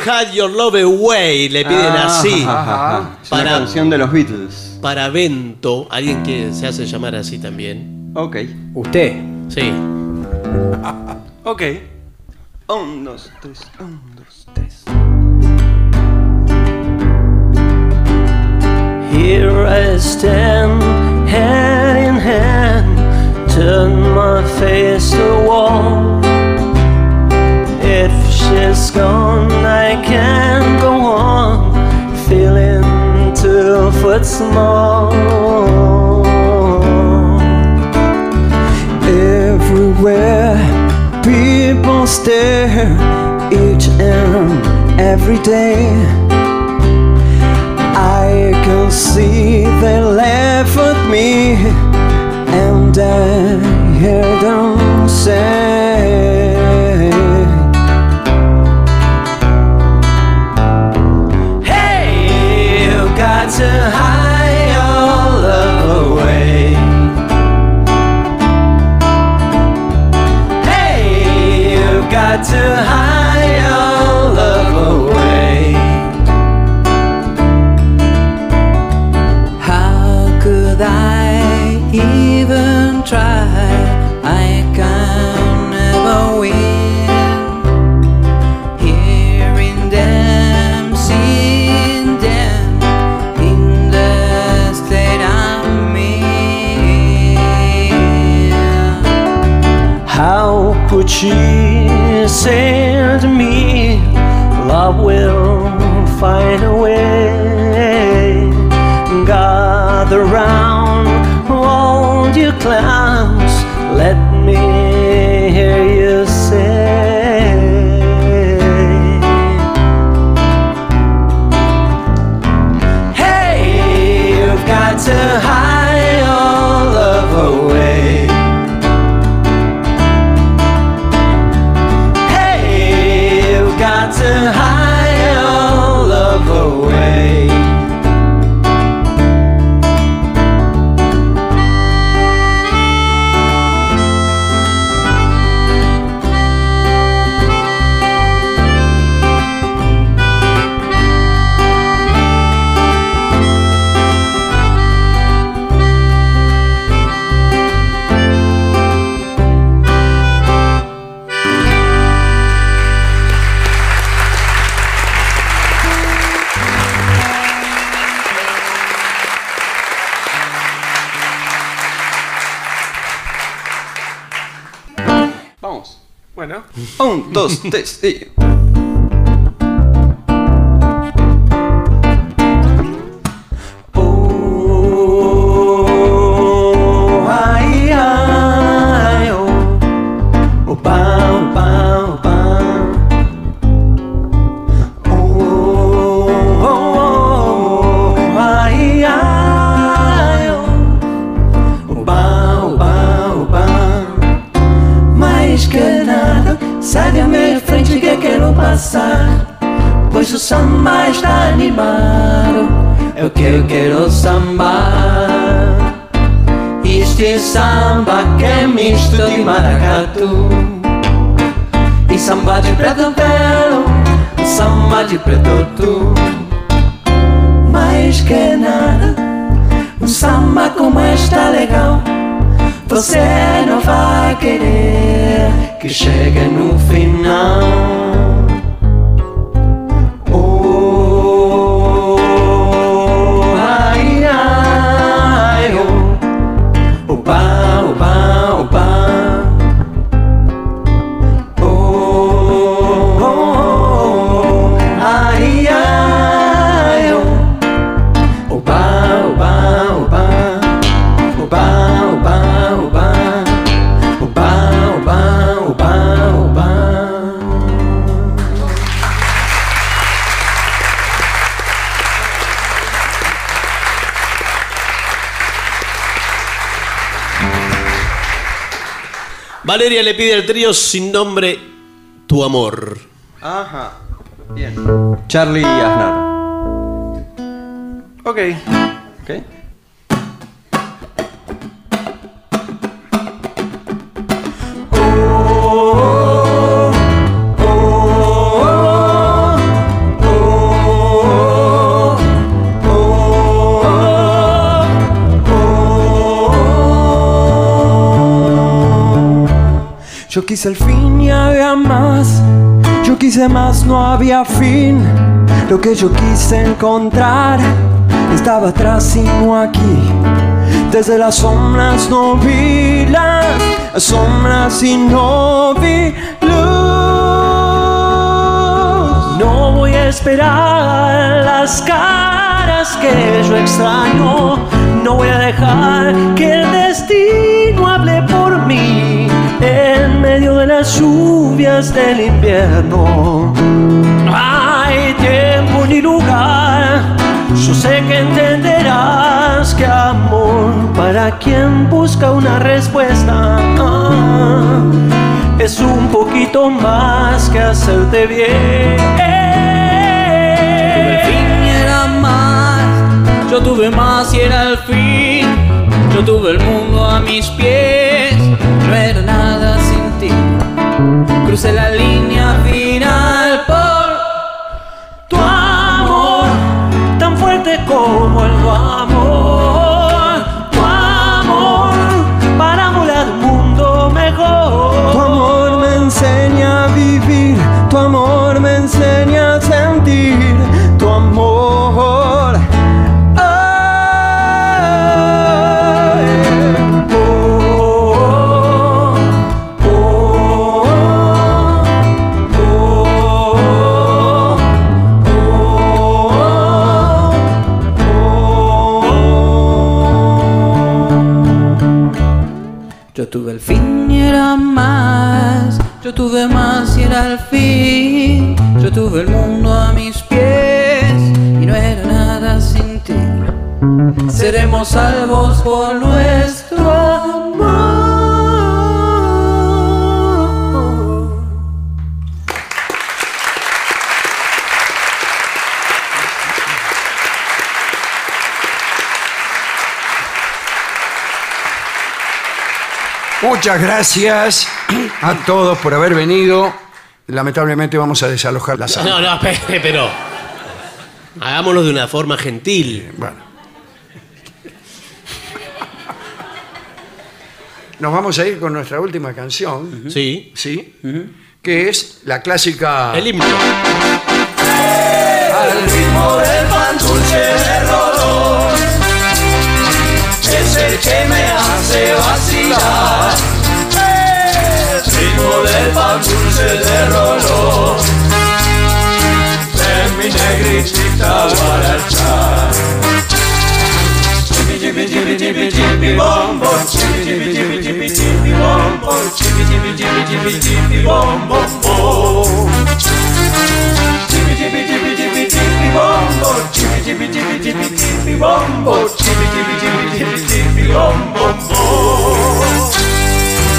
Had Your Love Away, le piden ah, así. Ajá, ajá. Es para, una de los Beatles. Para Bento, alguien que se hace llamar así también. Ok. ¿Usted? Sí. ok. Un, dos, tres, un, dos, tres. Here I stand, hand in hand, turn my face to wall. If she's gone. but small. Everywhere people stare each and every day. I can see they laugh at me and I hear them Tem, passar, pois o samba está animado. Eu quero, quero sambar. Este samba que é misto de maracatu E samba de preto belo, samba de preto tu Mais que nada, um samba como está é legal Você não vai querer que chegue no final Valeria le pide al trío sin nombre Tu amor. Ajá. Bien. Charlie y Aznar. Ok. Ok. Yo quise el fin y había más. Yo quise más, no había fin. Lo que yo quise encontrar estaba atrás y no aquí. Desde las sombras no vi las sombras y no vi luz. No voy a esperar las caras que yo extraño. No voy a dejar que el destino hable las lluvias del invierno. No hay tiempo ni lugar. Yo sé que entenderás que amor para quien busca una respuesta ah, es un poquito más que hacerte bien. El fin era más, yo tuve más y era el fin. Yo tuve el mundo a mis pies, Crucé la línea final Muchas gracias a todos por haber venido. Lamentablemente vamos a desalojar la sala. No, no, espere, pero. Hagámoslo de una forma gentil. Bueno. Nos vamos a ir con nuestra última canción. Sí. Sí. Que es la clásica. El himno. Al ritmo del pan dulce de Rolón Es el que me hace vacilar del panciuce del rolo Lemmi negri città guaraccia Jibbi jibbi jibbi jibbi jibbi bombo Jibbi jibbi jibbi jibbi bombo Jibbi jibbi jibbi jibbi jibbi bombo Jibbi jibbi jibbi jibbi jibbi bombo Jibbi jibbi jibbi jibbi jibbi bombo Jibbi jibbi jibbi jibbi jibbi bombo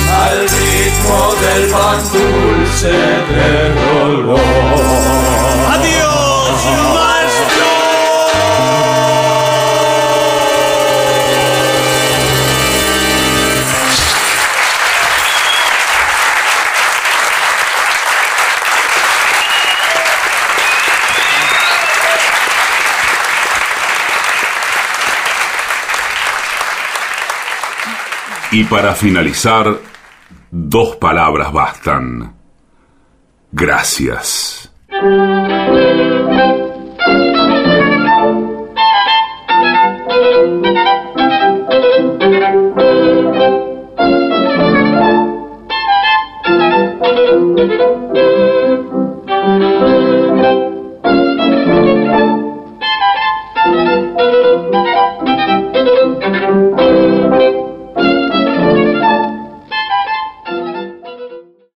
al ritmo del pan dulce de dolor. ¡Adiós, maestro! Y para finalizar, dos palabras bastan. Gracias.